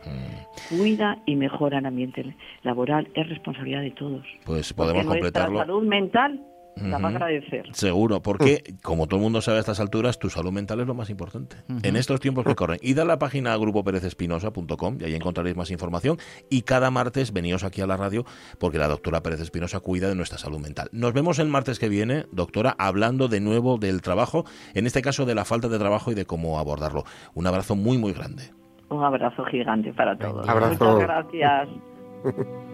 E: Cuida y mejora el ambiente laboral, es responsabilidad de todos.
A: Pues
E: Porque
A: podemos
E: nuestra
A: completarlo.
E: salud mental la va a agradecer.
A: Seguro, porque como todo el mundo sabe a estas alturas, tu salud mental es lo más importante. En estos tiempos que corren. Id a la página grupoperezespinosa.com y ahí encontraréis más información. Y cada martes veníos aquí a la radio porque la doctora Pérez Espinosa cuida de nuestra salud mental. Nos vemos el martes que viene, doctora, hablando de nuevo del trabajo, en este caso de la falta de trabajo y de cómo abordarlo. Un abrazo muy, muy grande.
E: Un abrazo gigante para todos.
C: Abrazo.
E: Muchas gracias. [laughs]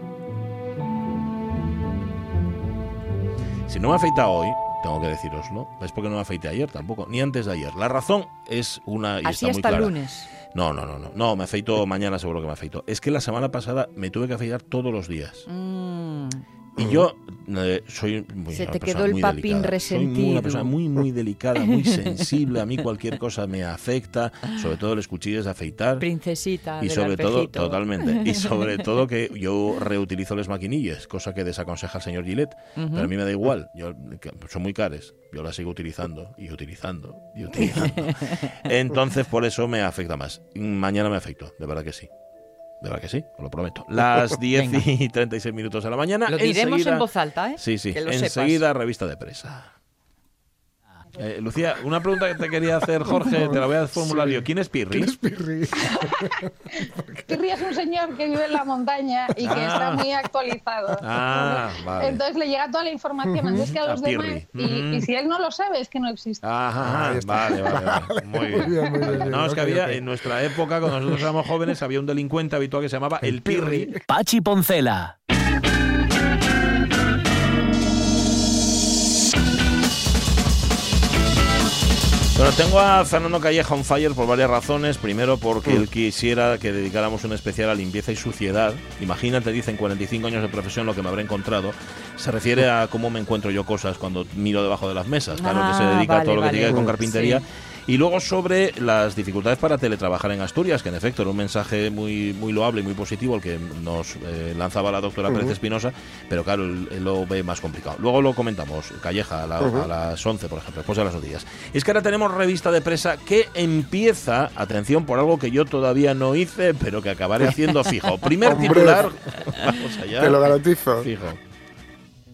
A: Si no me afeita hoy, tengo que deciroslo, es porque no me afeité ayer tampoco, ni antes de ayer. La razón es una y
B: Así
A: está muy
B: hasta el
A: clara.
B: lunes.
A: No, no, no, no, no, me afeito mañana seguro que me afeito. Es que la semana pasada me tuve que afeitar todos los días.
B: Mm.
A: Y yo eh, soy muy,
B: Se te quedó el papín
A: delicada. Soy muy-
B: resentido.
A: una persona muy, muy delicada, muy sensible. A mí cualquier cosa me afecta, sobre todo los cuchillos de afeitar.
B: Princesita.
A: Y sobre todo, totalmente. Y [laughs] sobre todo que yo reutilizo las maquinillas, cosa que desaconseja el señor Gillette. Pero a mí me da igual. Yo, son muy cares. Yo las sigo utilizando y utilizando y utilizando. [laughs] Entonces, por eso me afecta más. Mañana me afecto, de verdad que sí. De verdad que sí, os lo prometo. [laughs] Las 10
B: Venga.
A: y 36 minutos de la mañana.
B: Lo diremos
A: enseguida-
B: en voz alta, ¿eh?
A: Sí, sí.
B: Que lo
A: Enseguida, revista de presa. Eh, Lucía, una pregunta que te quería hacer, Jorge, te la voy a formular yo. ¿Quién es Pirri?
C: ¿Quién es Pirri? [laughs]
F: Pirri es un señor que vive en la montaña y que
A: Ah.
F: está muy actualizado.
A: Ah, vale.
F: Entonces le llega toda la información antes que a los demás. Y, y si él no lo sabe, es que no existe.
A: Ajá,
C: está.
A: vale, vale, vale. [laughs] Muy bien.
C: Muy bien, muy bien, muy
A: No,
C: bien.
A: es que había, en nuestra época, cuando nosotros éramos jóvenes, había un delincuente habitual que se llamaba el Pirri.
D: Pachi Poncela.
A: Bueno, tengo a Fernando Calleja on fire por varias razones. Primero, porque él quisiera que dedicáramos un especial a limpieza y suciedad. Imagínate, dicen 45 años de profesión, lo que me habré encontrado. Se refiere a cómo me encuentro yo cosas cuando miro debajo de las mesas. Claro, que se
B: Ah,
A: dedica a todo
B: vale,
A: lo que tiene que ver con
B: vale.
A: carpintería.
B: Sí.
A: Y luego sobre las dificultades para teletrabajar en Asturias, que en efecto era un mensaje muy, muy loable y muy positivo el que nos eh, lanzaba la doctora Pérez Espinosa, pero claro, él, él lo ve más complicado. Luego lo comentamos, Calleja, a, la- a las 11, por ejemplo, después de las noticias. Es que ahora tenemos revista de presa que empieza, atención, por algo que yo todavía no hice, pero que acabaré haciendo fijo. Primer [laughs]
C: Hombre.
A: titular, vamos allá.
C: Te lo garantizo.
A: Fijo.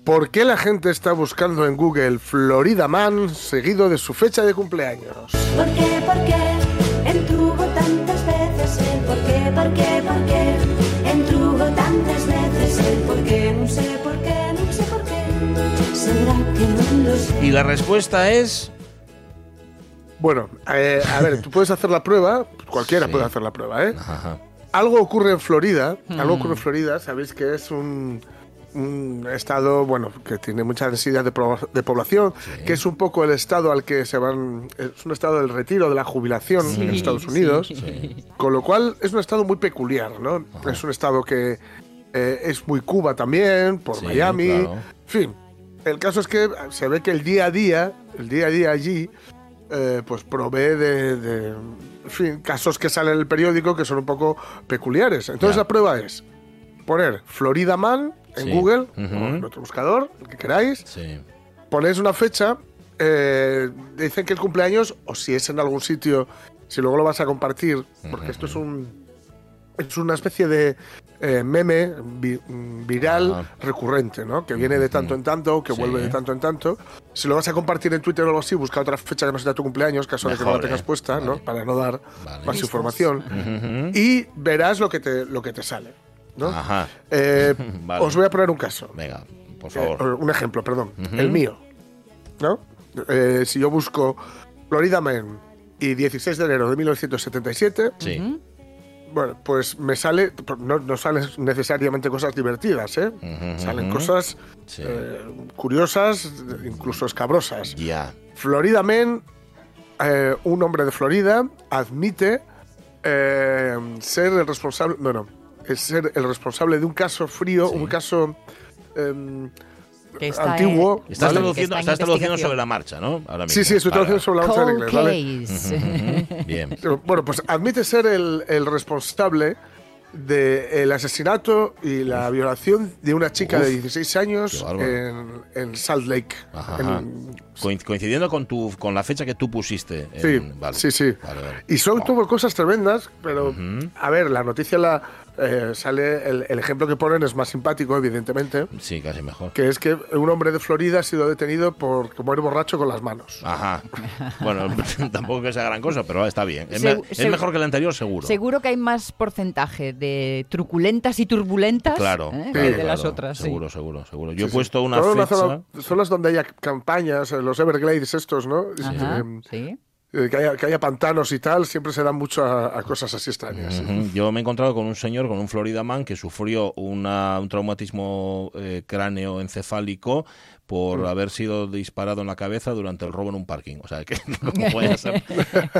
C: ¿Por qué la gente está buscando en Google Florida Man seguido de su fecha de cumpleaños?
G: ¿Por qué? ¿Por qué? Entrugo tantas veces el por qué, por qué, por qué. Entrugo tantas veces el por qué, no sé por qué, no sé por qué. Será que no lo sé.
A: Y la respuesta es...
C: Bueno, eh, a ver, tú puedes hacer la prueba, cualquiera
A: Sí.
C: puede hacer la prueba, ¿eh?
A: Ajá.
C: Algo ocurre en Florida, algo
B: Mm.
C: ocurre en Florida, sabéis que es un, un estado, bueno, que tiene mucha densidad de, población, que es un poco el estado al que se van, es un estado del retiro, de la jubilación en Estados Unidos, con lo cual es un estado muy peculiar, ¿no? Es un estado que eh, es muy Cuba también, por Miami,
A: claro.
C: en fin. El caso es que se ve que el día a día, el día a día allí, eh, pues provee de, de, en fin, casos que salen en el periódico que son un poco peculiares. Entonces
A: Ya.
C: la prueba es poner Florida Man en
A: Sí.
C: Google en otro buscador, el que queráis,
A: Sí.
C: ponéis una fecha, eh, dicen que el cumpleaños, o si es en algún sitio, si luego lo vas a compartir, porque esto es un es una especie de eh, meme vi- viral recurrente, ¿no? Que viene de tanto en tanto, que
A: Sí.
C: vuelve de tanto en tanto. Si lo vas a compartir en Twitter o algo así, busca otra fecha que no sea tu cumpleaños, caso de que no la tengas
A: ¿eh?
C: puesta,
A: Vale.
C: ¿no? Para no dar
A: Vale.
C: más información. Y verás lo que te, lo que te sale, ¿no?
A: Ajá.
C: Eh, [laughs]
A: Vale.
C: Os voy a poner un caso.
A: Venga, por
C: Eh,
A: favor.
C: un ejemplo, perdón. El mío. ¿No? Eh, si yo busco Florida Man y 16 de enero de 1977,
A: Sí.
C: bueno, pues me sale. No, no salen necesariamente cosas divertidas, ¿eh? Salen cosas
A: Sí.
C: eh, curiosas, incluso escabrosas.
A: Ya.
C: Florida Man, eh, un hombre de Florida, admite eh, ser el responsable. No, no. Es ser el responsable de un caso frío,
A: Sí.
C: un caso. em,
B: Que está,
C: Antiguo.
B: eh,
A: Estás
C: Vale.
A: traduciendo,
B: que está en
A: estás traduciendo sobre la marcha, ¿no? Ahora
C: Sí,
A: mismo.
C: sí, estoy
A: Vale,
C: traduciendo sobre la marcha en inglés, ¿vale? [laughs]
A: Bien.
C: Bueno, pues admite ser el, el responsable del asesinato y la violación de una chica
A: Uf,
C: de 16 años en, en Salt Lake.
A: Ajá,
C: En-
A: ajá. Coin- Coincidiendo con tu con la fecha que tú pusiste. en-
C: Sí,
A: vale.
C: sí, sí.
A: Vale, vale.
C: Y son
A: Wow.
C: todo cosas tremendas, pero a ver, la noticia la eh, sale, el, el ejemplo que ponen es más simpático, evidentemente,
A: Sí, casi mejor.
C: que es que un hombre de Florida ha sido detenido por comer borracho con las manos.
A: Ajá. Bueno, [laughs] tampoco que sea gran cosa, pero está bien. Es,
B: Segu-
A: mejor que el anterior, seguro.
B: Seguro que hay más porcentaje de truculentas y turbulentas
A: Claro,
B: ¿eh? que de las otras. sí.
A: Seguro, seguro, seguro. Yo he
C: Sí,
A: puesto una fecha.
C: zona- zonas donde haya campañas, eh, los Everglades estos, ¿no?
B: Ajá,
C: Eh,
B: sí.
C: Eh, que, haya, que haya pantanos y tal, siempre se dan mucho a, cosas así extrañas.
A: Yo me he encontrado con un señor, con un Florida Man, que sufrió una- un traumatismo eh, por haber sido disparado en la cabeza durante el robo en un parking. O sea, que [laughs] no [laughs] puede ser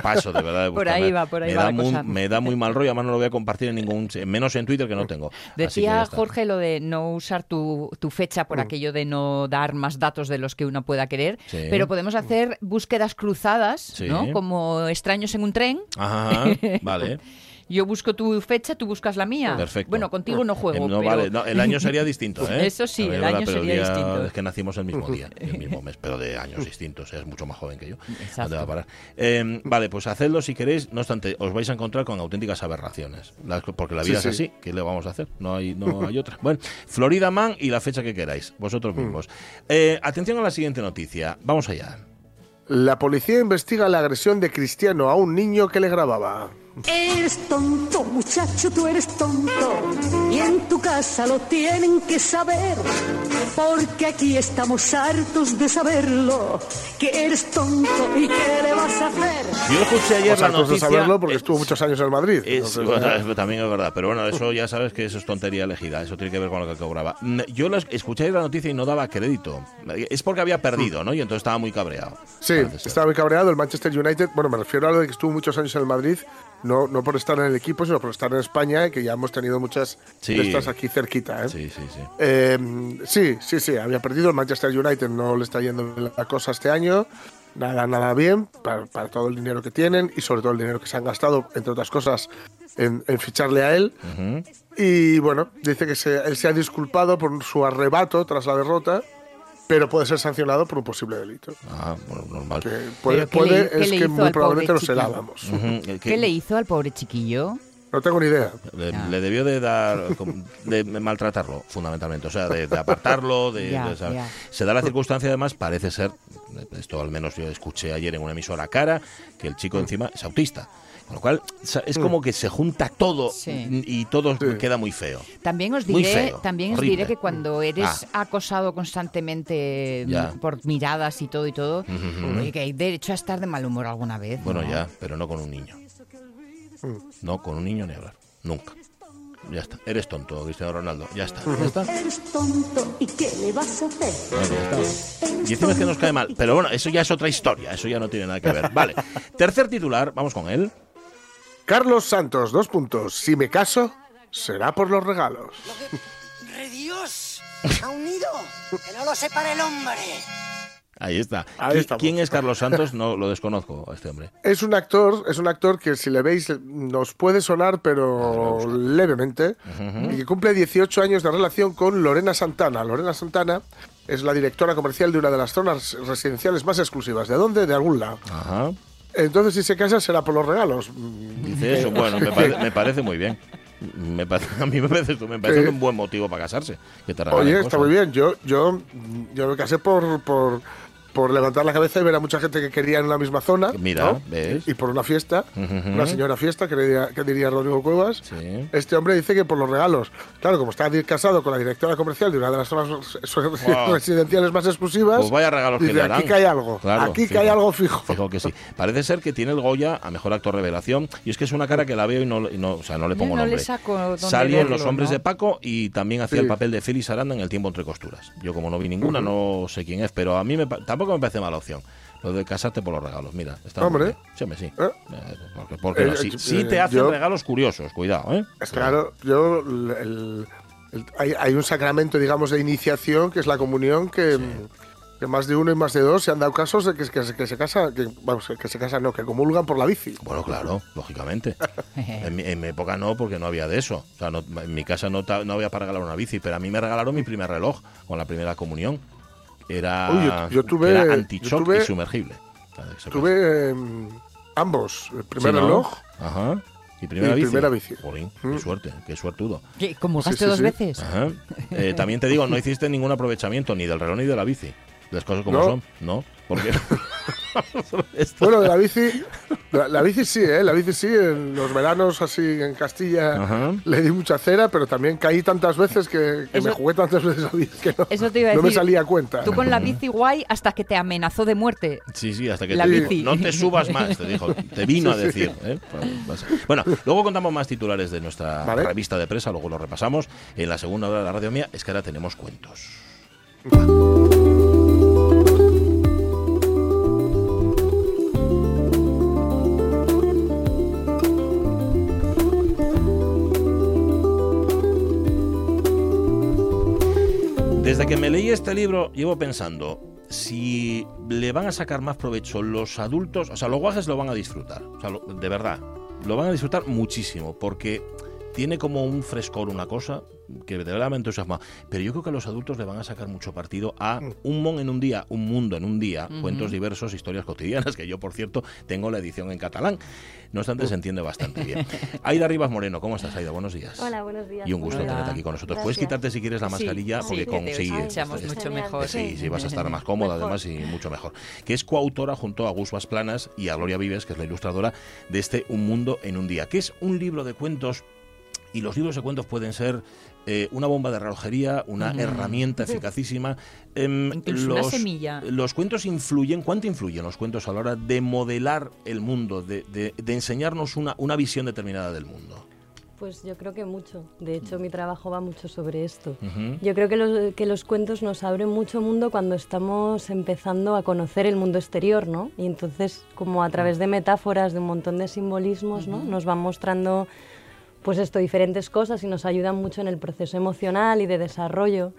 A: paso, de verdad. de
B: Por ahí va, por ahí
A: me
B: va
A: da muy. Me da muy mal rollo, además no lo voy a compartir en ningún... Menos en Twitter, que no tengo.
B: Decía. Jorge lo de no usar tu, tu fecha por aquello de no dar más datos de los que uno pueda querer,
A: Sí.
B: pero podemos hacer búsquedas cruzadas,
A: Sí.
B: ¿no? Como extraños en un tren.
A: Ajá, vale. [laughs]
B: Yo busco tu fecha, tú buscas la mía.
A: Perfecto.
B: Bueno, contigo no juego.
A: No,
B: pero-
A: vale, no, el año sería [laughs] distinto, ¿eh?
B: Eso sí, el año
A: pero
B: sería
A: día-
B: distinto.
A: Es que nacimos el mismo día, el mismo [laughs] mes, pero de años distintos, es mucho más joven que yo.
B: Exacto.
A: No te va a parar. Eh, vale, pues hacedlo si queréis, no obstante, os vais a encontrar con auténticas aberraciones, Las- porque la vida
C: Sí,
A: es
C: sí.
A: así, ¿qué le vamos a hacer? No hay, no hay otra. [laughs] Bueno, Florida Man y la fecha que queráis, vosotros
C: Mm.
A: mismos. Eh, atención a la siguiente noticia, vamos allá.
C: La policía investiga la agresión de Cristiano a un niño que le grababa.
G: Eres tonto, muchacho, tú eres tonto. Y en tu casa lo tienen que saber. Porque aquí estamos hartos de saberlo. Que eres tonto y qué le vas a hacer.
A: Yo escuché ayer
C: sea,
A: la
C: pues de
A: noticia...
C: saberlo porque estuvo muchos años en Madrid.
A: Es,
C: Entonces,
A: bueno,
C: ya-
A: es- también es verdad, pero bueno, eso ya sabes que eso es tontería elegida, eso tiene que ver con lo que cobraba. Mm, Yo escuché la noticia y no daba crédito. Es porque había perdido, ¿no? Y entonces estaba muy cabreado.
C: Sí, estaba muy cabreado el Manchester United. Bueno, me refiero a lo de que estuvo muchos años en el Madrid, no, no por estar en el equipo, sino por estar en España, que ya hemos tenido muchas
A: Sí.
C: de estas aquí cerquita. ¿eh?
A: Sí, sí, sí.
C: Eh, sí, sí, sí, había perdido el Manchester United, no le está yendo la cosa este año, nada, nada bien, para, para todo el dinero que tienen y sobre todo el dinero que se han gastado, entre otras cosas, en, en ficharle a él.
A: Ujú.
C: Y bueno, dice que se- él se ha disculpado por su arrebato tras la derrota, pero puede ser sancionado por un posible delito.
A: Ah, bueno, normal.
C: Que puede,
B: ¿qué
C: puede
B: le-
C: es que muy probablemente
B: chiquillo?
C: vamos.
A: Ujú, eh, que-
B: ¿Qué le hizo al pobre chiquillo?
C: No tengo ni idea.
A: Le, debió de dar de maltratarlo fundamentalmente o sea de, de apartarlo de,
B: Ya,
A: de- o sea,
B: ya.
A: se da la circunstancia además parece ser Esto al menos yo escuché ayer en una emisora cara, que el chico encima es autista. Con lo cual, es como que se junta todo
B: Sí.
A: y todo
C: Sí.
A: queda muy feo.
B: También os diré,
A: feo,
B: también os diré que cuando eres
A: Ah.
B: acosado constantemente mm,
A: Ya.
B: por miradas y todo y todo,
A: Ujú.
B: oye, que hay derecho a estar de mal humor alguna vez.
A: Bueno,
B: ¿no?
A: ya, pero no con un niño.
C: Mm.
A: No, con un niño ni hablar. Nunca. Ya está. Eres tonto, Cristiano Ronaldo. Ya está. Ya está.
G: Eres tonto, ¿y qué le vas a hacer?
A: Bueno, ya está. Y encima es que nos cae mal. Pero bueno, eso ya es otra historia. Eso ya no tiene nada que ver. Vale. [laughs] Tercer titular, vamos con él.
C: Carlos Santos, dos puntos. Si me caso, será por los regalos.
H: ¡Dios! ¡Ha unido! ¡Que no lo separe el hombre!
A: Ahí está.
C: Ahí
A: ¿Qui-
C: estamos.
A: ¿Quién es Carlos Santos? No lo desconozco a este hombre.
C: Es un actor, es un actor que si le veis nos puede sonar, pero levemente, y que cumple 18 años de relación con Lorena Santana. Lorena Santana es la directora comercial de una de las zonas residenciales más exclusivas. ¿De dónde? De algún lado.
A: Ajá.
C: Entonces, si se casa, será por los regalos.
A: Dice eso. [laughs] Bueno, me, pare- me parece muy bien. Me pa- [laughs] a mí me parece, me parece un buen motivo para casarse. Que te regalen
C: Oye, está muy bien. Yo, yo, yo me casé por, por, por levantar la cabeza y ver a mucha gente que quería en la misma zona.
A: Mira,
C: ¿no?
A: ¿ves?
C: Y por una fiesta, una señora fiesta, que diría, que diría Rodrigo Cuevas.
A: Sí.
C: Este hombre dice que por los regalos. Claro, como está casado con la directora comercial de una de las zonas
A: Wow. [laughs]
C: residenciales más exclusivas,
A: Pues vaya regalos que
C: dice,
A: le harán.
C: aquí cae algo.
A: Claro,
C: aquí
A: fijo.
C: cae algo fijo.
A: Fijo que sí. Parece ser que tiene el Goya a mejor actor revelación. Y es que es una cara que la veo y no, y no, o sea, no le pongo
B: no le
A: nombre.
B: saco
A: Salió en Los Hombres
B: ¿no?
A: de Paco y también hacía
C: Sí.
A: el papel de Félix Aranda en El Tiempo entre Costuras. Yo, como no vi ninguna, no sé quién es, pero a mí me pa- tampoco me parece mala opción. Lo de casarte por los regalos, mira. Está
C: Hombre.
A: Sí, sí.
C: ¿Eh?
A: Porque porque no,
C: Eh,
A: sí,
C: eh,
A: sí te hacen
C: yo-
A: regalos curiosos, cuidado, ¿eh?
C: Es claro, yo el- hay, hay un sacramento, digamos, de iniciación que es la comunión que, que más de uno y más de dos se han dado casos de que, que, se- que se casa, que, vamos, que se casan, no, que comulgan por la bici.
A: Bueno, claro, lógicamente. [laughs] En mi, en mi época no, porque no había de eso. O sea, no- en mi casa no, no había para regalar una bici, pero a mí me regalaron mi primer reloj con la primera comunión. Era,
C: Uy, yo- yo tuve-
A: era
C: yo
A: anti-shock
C: tuve-
A: y sumergible.
C: Tuve eh, ambos, el primer
A: Sí, ¿no?
C: reloj
A: Ajá. ¿Y primera
C: Y
A: bici?
C: primera bici.
A: Jolín, qué
C: Mm.
A: suerte, qué suertudo.
B: ¿Qué, ¿Comulgaste
C: Sí, sí,
B: dos
C: sí.
B: veces?
A: Ajá. Eh, también te digo, no hiciste ningún aprovechamiento ni del reloj ni de la bici. Las cosas como
C: No.
A: son, ¿no? Porque [laughs] Esto-
C: Bueno, de la bici, la, la bici sí, ¿eh? La bici sí, en los veranos así en Castilla
A: Ajá.
C: le di mucha cera, pero también caí tantas veces que, que me jugué tantas veces a bici que no,
B: Eso te iba a
C: no me
B: decir.
C: salía a cuenta.
B: Tú con la bici guay hasta que te amenazó de muerte.
A: Sí, sí, hasta que
B: La
A: te dijo, no te subas más, te dijo, te vino a decir. ¿eh? Bueno, luego contamos más titulares de nuestra
C: Vale.
A: revista de prensa, luego lo repasamos. En la segunda hora de la radio mía es que ahora tenemos cuentos. Desde que me leí este libro, llevo pensando si le van a sacar más provecho los adultos, o sea, los guajes lo van a disfrutar, de verdad, lo van a disfrutar muchísimo, porque tiene como un frescor una cosa que de verdad me entusiasma. Pero yo creo que los adultos le van a sacar mucho partido a Un Mon en un día, Un Mundo en un día, cuentos diversos, historias cotidianas, que yo, por cierto, tengo la edición en catalán. No obstante, se entiende bastante bien. [laughs] Aida Rivas Moreno, ¿cómo estás, Aida? Buenos días.
I: Hola, buenos días.
A: Y un gusto
B: Hola.
A: tenerte aquí con nosotros. Puedes quitarte si quieres la
B: Sí,
A: mascarilla,
B: sí,
A: porque
B: que
A: con
B: te
A: sí,
B: escuchamos
A: es-
B: mucho
I: Genial.
B: mejor.
A: Sí, sí, vas a estar más cómoda
I: Mejor.
A: además y mucho mejor. Que es coautora junto a Gus Planas y a Gloria Vives, que es la ilustradora de este Un Mundo en un Día, que es un libro de cuentos y los libros de cuentos pueden ser eh, una bomba de relojería, una herramienta eficacísima. [laughs] Em,
B: Incluso una semilla.
A: Los cuentos influyen, ¿cuánto influyen los cuentos a la hora de modelar el mundo, de, de- de enseñarnos una, una visión determinada del mundo?
I: Pues yo creo que mucho. De hecho, mi trabajo va mucho sobre esto. Yo creo que los, que los cuentos nos abren mucho mundo cuando estamos empezando a conocer el mundo exterior, ¿no? Y entonces, como a través de metáforas, de un montón de simbolismos, ¿no? Nos van mostrando, pues esto, diferentes cosas y nos ayudan mucho en el proceso emocional y de desarrollo.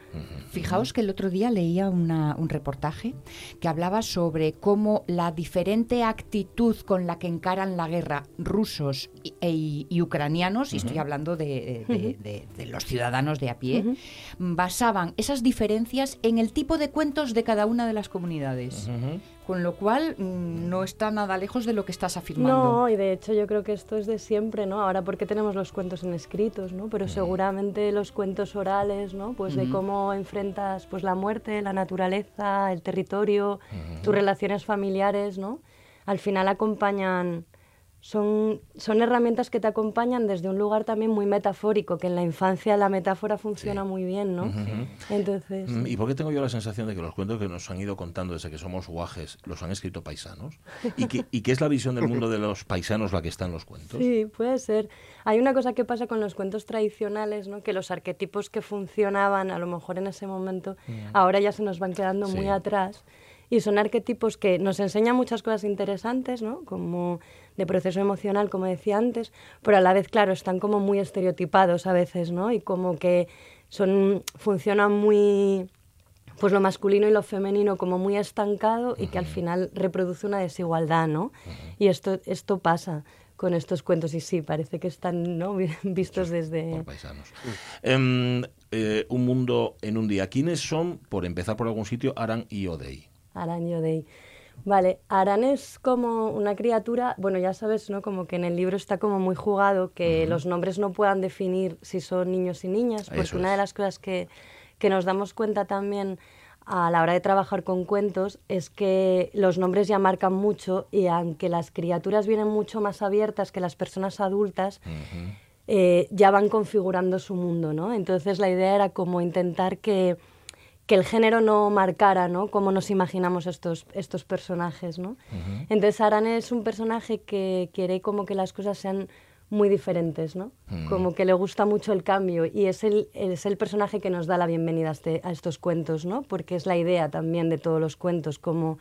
B: Fijaos que el otro día leía una- un reportaje que hablaba sobre cómo la diferente actitud con la que encaran la guerra rusos y, e- y ucranianos, y estoy hablando de, de- de- de los ciudadanos de a pie, basaban esas diferencias en el tipo de cuentos de cada una de las comunidades. Con lo cual mm, no está nada lejos de lo que estás afirmando.
I: No, y de hecho yo creo que esto es de siempre, ¿no? Ahora porque tenemos los cuentos en escritos, ¿no? Pero seguramente los cuentos orales, ¿no? Pues de cómo enfrentas pues la muerte, la naturaleza, el territorio, tus relaciones familiares, ¿no? Al final acompañan son, son herramientas que te acompañan desde un lugar también muy metafórico, que en la infancia la metáfora funciona muy bien, ¿no? Entonces...
A: Mm, ¿Y por qué tengo yo la sensación de que los cuentos que nos han ido contando desde que somos guajes los han escrito paisanos? ¿Y que, y qué es la visión del mundo de los paisanos la que está en los cuentos?
I: Sí, puede ser. Hay una cosa que pasa con los cuentos tradicionales, ¿no? Que los arquetipos que funcionaban a lo mejor en ese momento, ahora ya se nos van quedando muy atrás. Y son arquetipos que nos enseñan muchas cosas interesantes, ¿no? Como de proceso emocional, como decía antes, pero a la vez, claro, están como muy estereotipados a veces, ¿no? Y como que son, funcionan muy, pues lo masculino y lo femenino como muy estancado y que al final reproduce una desigualdad, ¿no? Y esto, esto pasa con estos cuentos y sí, parece que están ¿no? [laughs] vistos desde...
A: Por paisanos. Em, eh, un mundo en un día. ¿Quiénes son, por empezar por algún sitio, Aran y Odei?
I: Aran y Odei. Vale, Aran es como una criatura, bueno, ya sabes, ¿no? Como que en el libro está como muy jugado que los nombres no puedan definir si son niños y niñas, porque una de las cosas que, que nos damos cuenta también a la hora de trabajar con cuentos es que los nombres ya marcan mucho y aunque las criaturas vienen mucho más abiertas que las personas adultas, eh, ya van configurando su mundo, ¿no? Entonces la idea era como intentar que que el género no marcara, ¿no? Cómo nos imaginamos estos, estos personajes, ¿no? Entonces Aran es un personaje que quiere como que las cosas sean muy diferentes, ¿no? Como que le gusta mucho el cambio y es el, es el personaje que nos da la bienvenida a, este, a estos cuentos, ¿no? Porque es la idea también de todos los cuentos, como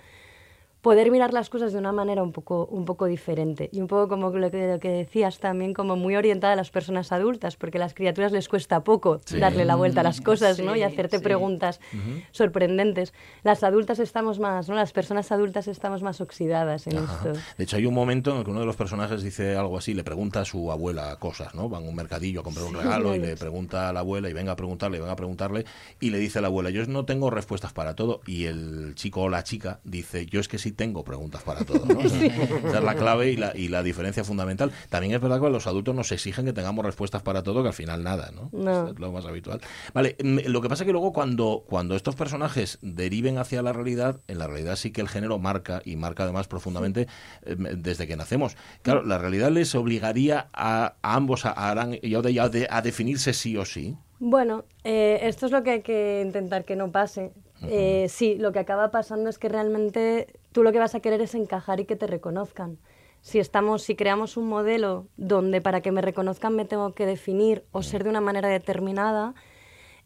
I: poder mirar las cosas de una manera un poco, un poco diferente y un poco como lo que, lo que decías también, como muy orientada a las personas adultas, porque a las criaturas les cuesta poco darle la vuelta a las cosas ¿no? y hacerte preguntas sorprendentes. Las adultas estamos más, ¿no? las personas adultas estamos más oxidadas en esto.
A: De hecho, hay un momento en el que uno de los personajes dice algo así, le pregunta a su abuela cosas, ¿no? Van a un mercadillo a comprar un regalo y le [laughs] pregunta a la abuela y venga a preguntarle, venga a preguntarle y le dice a la abuela, yo no tengo respuestas para todo y el chico o la chica dice, yo es que sí tengo preguntas para todo. ¿no? [laughs] Esa es la clave y la, y la diferencia fundamental. También es verdad que los adultos nos exigen que tengamos respuestas para todo, que al final nada, ¿no? Es lo más habitual. Vale, mm, lo que pasa es que luego cuando, cuando estos personajes deriven hacia la realidad, en la realidad sí que el género marca, y marca además profundamente eh, desde que nacemos. Claro, la realidad les obligaría a, ambos, a Aran y a, a, definirse sí o sí.
I: Bueno, eh, esto es lo que hay que intentar que no pase. Eh, sí, lo que acaba pasando es que realmente tú lo que vas a querer es encajar y que te reconozcan. Si estamos, si creamos un modelo donde para que me reconozcan me tengo que definir o ser de una manera determinada,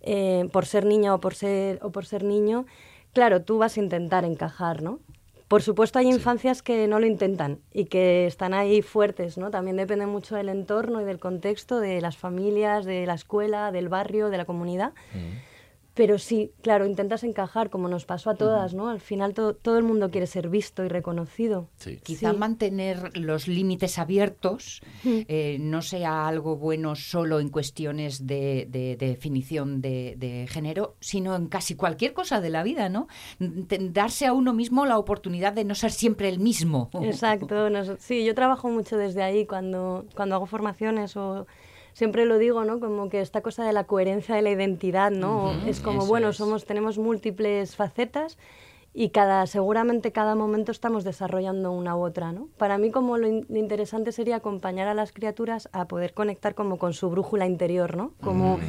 I: eh, por ser niña o por ser, o por ser niño, claro, tú vas a intentar encajar, ¿no? Por supuesto hay infancias que no lo intentan y que están ahí fuertes, ¿no? También depende mucho del entorno y del contexto, de las familias, de la escuela, del barrio, de la comunidad. Pero sí, claro, intentas encajar, como nos pasó a todas, ¿no? Al final todo el mundo quiere ser visto y reconocido.
B: Quizá mantener los límites abiertos eh, no sea algo bueno solo en cuestiones de, definición de, género, sino en casi cualquier cosa de la vida, ¿no? Darse a uno mismo la oportunidad de no ser siempre el mismo.
I: Exacto. sí, yo trabajo mucho desde ahí cuando, cuando hago formaciones o siempre lo digo, ¿no? Como que esta cosa de la coherencia de la identidad, ¿no? es como, bueno, somos, tenemos múltiples facetas y cada, seguramente cada momento estamos desarrollando una u otra, ¿no? Para mí como lo, interesante sería acompañar a las criaturas a poder conectar como con su brújula interior, ¿no? Como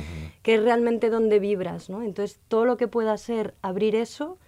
I: que es realmente donde vibras, ¿no? Entonces todo lo que pueda ser abrir eso,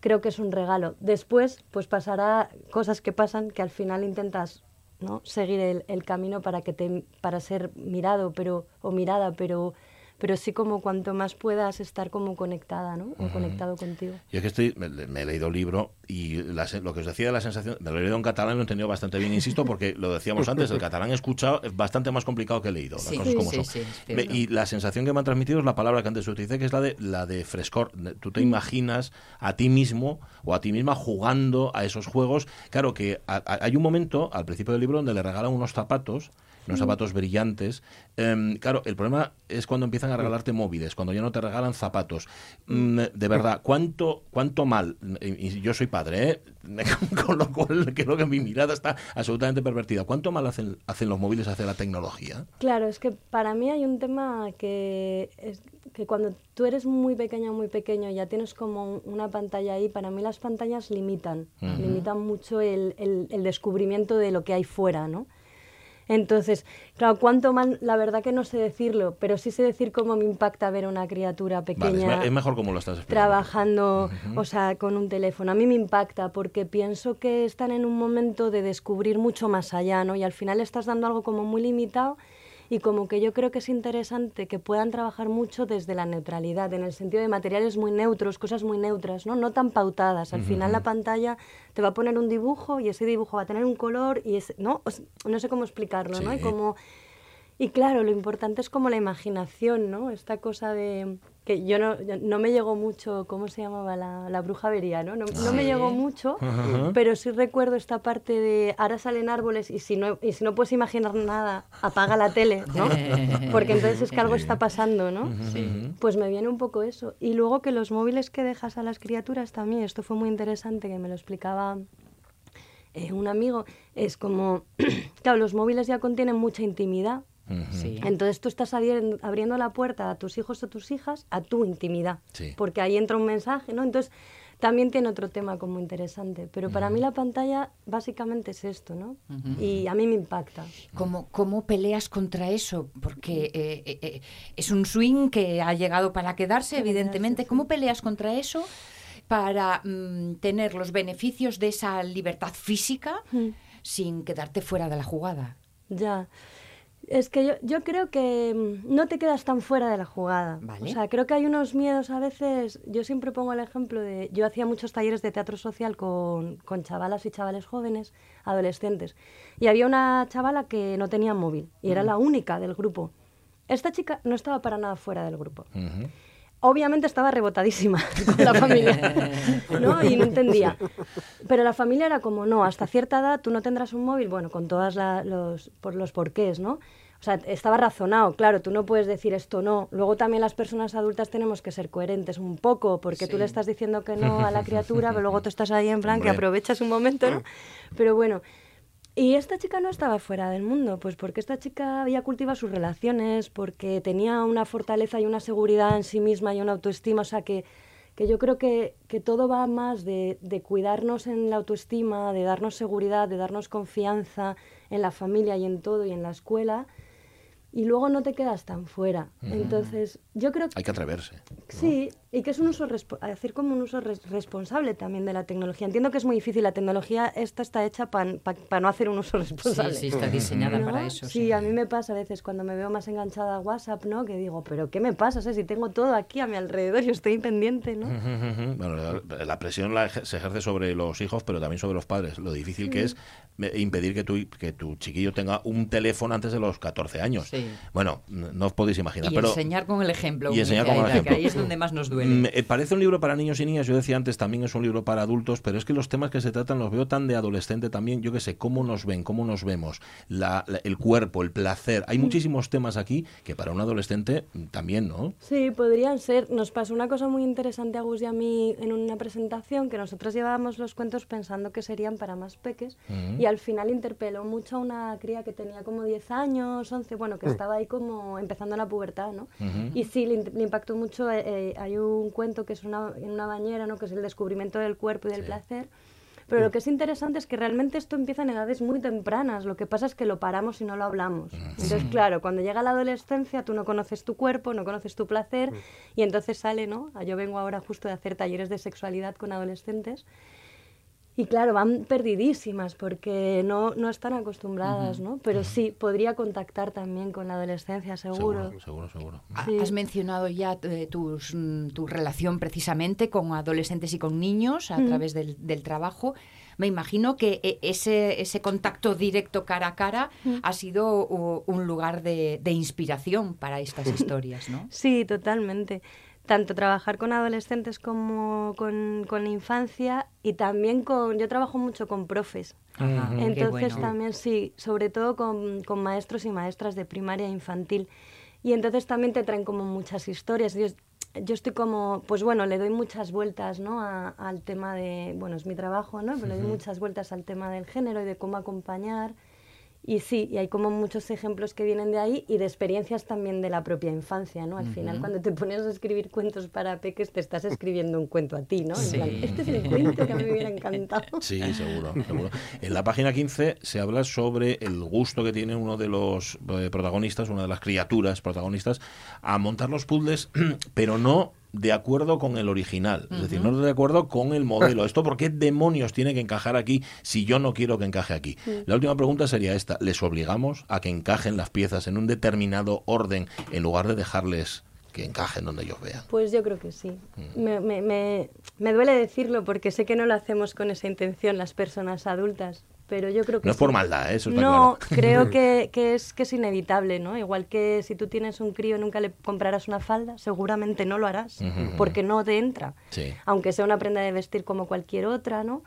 I: creo que es un regalo. Después, pues pasará cosas que pasan que al final intentas ¿no? seguir el, el, camino para que te para ser mirado pero o mirada pero pero sí como cuanto más puedas estar como conectada, ¿no? O conectado contigo.
A: Yo es que estoy, me, he leído el libro y lo que os decía de la sensación, me lo he leído en catalán y lo he entendido bastante bien, insisto, porque lo decíamos antes, el catalán escuchado es bastante más complicado que leído, las cosas como son. y la sensación que me han transmitido es la palabra que antes utilicé, que es la de, la de frescor. Tú te mm. imaginas a ti mismo o a ti misma jugando a esos juegos. Claro que hay un momento al principio del libro donde le regalan unos zapatos unos zapatos brillantes. Em, claro, el problema es cuando empieza empiezan a regalarte móviles, cuando ya no te regalan zapatos. Mm, de verdad, ¿cuánto, cuánto mal? Y yo soy padre, ¿eh? [laughs] con lo cual creo que mi mirada está absolutamente pervertida. ¿Cuánto mal hacen, hacen los móviles hacia la tecnología?
I: Claro, es que para mí hay un tema que es que cuando tú eres muy pequeño, muy pequeño, ya tienes como una pantalla ahí, para mí las pantallas limitan, limitan mucho el, el, el, descubrimiento de lo que hay fuera, ¿no? Entonces, claro, cuánto mal, la verdad que no sé decirlo, pero sí sé decir cómo me impacta ver una criatura pequeña.
A: Vale, es mejor como lo estás
I: explicando. Trabajando, o sea, con un teléfono. A mí me impacta porque pienso que están en un momento de descubrir mucho más allá, ¿no? Y al final estás dando algo como muy limitado y como que yo creo que es interesante que puedan trabajar mucho desde la neutralidad, en el sentido de materiales muy neutros, cosas muy neutras, no, no tan pautadas. Al final la pantalla te va a poner un dibujo y ese dibujo va a tener un color y es, no, no sé cómo explicarlo, ¿no? Y como y claro, lo importante es como la imaginación, ¿no? Esta cosa de que yo no, no me llegó mucho, ¿cómo se llamaba? La, la bruja vería, ¿no? No, no me llegó mucho, pero sí recuerdo esta parte de ahora salen árboles y si no, y si no puedes imaginar nada, apaga la tele, ¿no? Porque entonces es que algo está pasando, ¿no? Pues me viene un poco eso. Y luego que los móviles que dejas a las criaturas también, esto fue muy interesante, que me lo explicaba eh, un amigo, es como, [clears throat] claro, los móviles ya contienen mucha intimidad, entonces tú estás abriendo la puerta a tus hijos o tus hijas a tu intimidad, porque ahí entra un mensaje, ¿no? Entonces también tiene otro tema como interesante, pero para mí la pantalla básicamente es esto, ¿no? Y a mí me impacta.
B: ¿Cómo, cómo peleas contra eso? Porque eh, eh, eh, es un swing que ha llegado para quedarse, evidentemente. ¿Cómo peleas contra eso para mm, tener los beneficios de esa libertad física sin quedarte fuera de la jugada?
I: Ya. Es que yo, yo, creo que mm, no te quedas tan fuera de la jugada. O sea, creo que hay unos miedos a veces. Yo siempre pongo el ejemplo de. Yo hacía muchos talleres de teatro social con, con chavalas y chavales jóvenes, adolescentes. Y había una chavala que no tenía móvil y era la única del grupo. Esta chica no estaba para nada fuera del grupo. Obviamente estaba rebotadísima [laughs] con la familia, [laughs] ¿no? Y no entendía. Pero la familia era como, no, hasta cierta edad tú no tendrás un móvil, bueno, con todos los, por los porqués, ¿no? O sea, estaba razonado, claro, tú no puedes decir esto no. Luego también las personas adultas tenemos que ser coherentes un poco, porque tú le estás diciendo que no a la criatura, pero luego tú estás ahí en plan que aprovechas un momento, ¿no? Pero bueno, y esta chica no estaba fuera del mundo, pues porque esta chica había cultivado sus relaciones, porque tenía una fortaleza y una seguridad en sí misma y una autoestima, o sea que, que yo creo que, que todo va más de, de, cuidarnos en la autoestima, de darnos seguridad, de darnos confianza en la familia y en todo y en la escuela, y luego no te quedas tan fuera. Entonces, yo creo que...
A: Hay que atreverse.
I: Sí, y que es un uso, hacer como un uso responsable también de la tecnología. Entiendo que es muy difícil, la tecnología esta está hecha para no hacer un uso [laughs] responsable.
B: Sí, sí está diseñada para eso.
I: Sí, a mí me pasa a veces cuando me veo más enganchada a WhatsApp, ¿no? Que digo, pero ¿qué me pasa? Si tengo todo aquí a mi alrededor, yo estoy pendiente, ¿no?
A: Bueno, la, presión la se ejerce sobre los hijos, pero también sobre los padres. Lo difícil que es impedir que tu, que tu chiquillo tenga un teléfono antes de los 14 años. Bueno, no os podéis imaginar.
B: Y
A: pero,
B: enseñar con el ejemplo.
A: Y enseñar con el ejemplo.
B: Que ahí es donde más nos duele.
A: Me mm, eh, parece un libro para niños y niñas, yo decía antes, también es un libro para adultos, pero es que los temas que se tratan los veo tan de adolescente también, yo que sé, cómo nos ven, cómo nos vemos, la, el cuerpo, el placer. Hay mm. muchísimos temas aquí que para un adolescente también, ¿no?
I: Sí, podrían ser. Nos pasó una cosa muy interesante a Gus y a mí en una presentación, que nosotros llevábamos los cuentos pensando que serían para más peques, mm. y al final interpeló mucho a una cría que tenía como 10 años, 11, bueno, que estaba ahí como empezando la pubertad, ¿no? Y sí, le, impactó mucho. Eh, eh, hay un cuento que es una, en una bañera, ¿no? Que es el descubrimiento del cuerpo y del placer. Pero lo que es interesante es que realmente esto empieza en edades muy tempranas. Lo que pasa es que lo paramos y no lo hablamos. Entonces, claro, cuando llega la adolescencia, tú no conoces tu cuerpo, no conoces tu placer, y entonces sale, ¿no? Yo vengo ahora justo de hacer talleres de sexualidad con adolescentes. Y claro, van perdidísimas porque no, no están acostumbradas, ¿no? Pero sí, podría contactar también con la adolescencia, seguro.
A: Seguro, seguro.
B: Has mencionado ya eh, tus, mm, tu relación precisamente con adolescentes y con niños a través del, del, trabajo. Me imagino que e, ese, ese contacto directo cara a cara ha sido un lugar de, de inspiración para estas [laughs] historias, ¿no?
I: Sí, totalmente tanto trabajar con adolescentes como con, con, la infancia y también con, yo trabajo mucho con profes. Entonces también sí, sobre todo con, con, maestros y maestras de primaria e infantil. Y entonces también te traen como muchas historias. Yo, yo estoy como, pues bueno, le doy muchas vueltas, ¿no? A- al tema de, bueno, es mi trabajo, ¿no? Pero le doy muchas vueltas al tema del género y de cómo acompañar. Y sí, y hay como muchos ejemplos que vienen de ahí y de experiencias también de la propia infancia, ¿no? Al final, cuando te pones a escribir cuentos para peques, te estás escribiendo un cuento a ti, ¿no? En
A: Sí.
I: plan, este es el cuento que a mí me hubiera encantado.
A: Sí, [laughs] seguro, seguro. En la página 15 se habla sobre el gusto que tiene uno de los eh, protagonistas, una de las criaturas protagonistas, a montar los puzzles, [clears throat] pero no de acuerdo con el original, es decir, no de acuerdo con el modelo. ¿Esto por qué demonios tiene que encajar aquí si yo no quiero que encaje aquí? La última pregunta sería esta, ¿les obligamos a que encajen las piezas en un determinado orden en lugar de dejarles que encajen donde ellos vean?
I: Pues yo creo que sí.
A: Mm.
I: Me, me, me, me duele decirlo porque sé que no lo hacemos con esa intención las personas adultas, pero yo creo que
A: No es por maldad, ¿eh? eso está
I: No,
A: claro. [laughs]
I: creo [laughs] que, que es, que es inevitable, ¿no? Igual que si tú tienes un crío y nunca le comprarás una falda, seguramente no lo harás, porque no te entra.
A: Sí.
I: Aunque sea una prenda de vestir como cualquier otra, ¿no?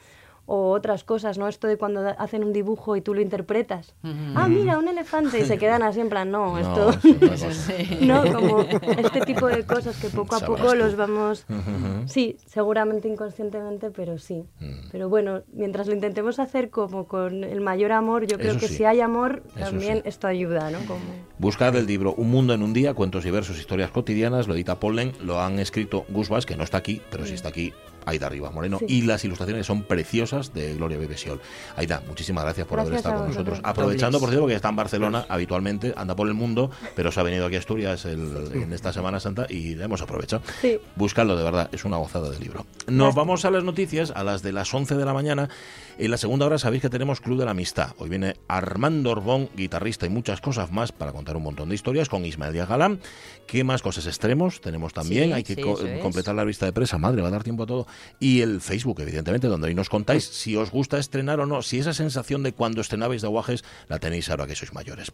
I: O otras cosas, ¿no? Esto de cuando hacen un dibujo y tú lo interpretas. Ah, mira, un elefante. Y se quedan así en plan, no,
A: No,
I: esto...
A: es otra [laughs] cosa. [laughs]
I: no, como este tipo de cosas que poco a poco los vamos... Sí, seguramente inconscientemente, pero sí.
A: Mm.
I: Pero bueno, mientras lo intentemos hacer como con el mayor amor, yo creo
A: Eso
I: que
A: sí.
I: si hay amor,
A: Eso
I: también
A: sí.
I: esto ayuda, ¿no? Como...
A: Buscad el libro Un mundo en un día, cuentos diversos, historias cotidianas, lo edita Pollen, lo han escrito Gus que no está aquí, pero sí está aquí Aida Rivas Moreno,
I: Sí.
A: y las ilustraciones son preciosas de Gloria Bebesiol. Aida, muchísimas gracias por haber estado con nosotros. Aprovechando, por cierto, que está en Barcelona habitualmente, anda por el mundo, pero se ha venido aquí a Asturias el- en esta Semana Santa y hemos aprovechado.
I: Sí.
A: Buscadlo, de verdad, es una gozada de libro. Nos vamos a las noticias, a las de las 11 de la mañana. En la segunda hora sabéis que tenemos Club de la Amistad. Hoy viene Armando Orbón, guitarrista y muchas cosas más para contar un montón de historias con Ismael Díaz Galán. ¿Qué más cosas extremos tenemos también?
B: Sí,
A: Hay que
B: sí,
A: co- completar la lista de presa, madre, va a dar tiempo a todo. Y el Facebook, evidentemente, donde hoy nos contáis si os gusta estrenar o no, si esa sensación de cuando estrenabais de aguajes la tenéis ahora que sois mayores.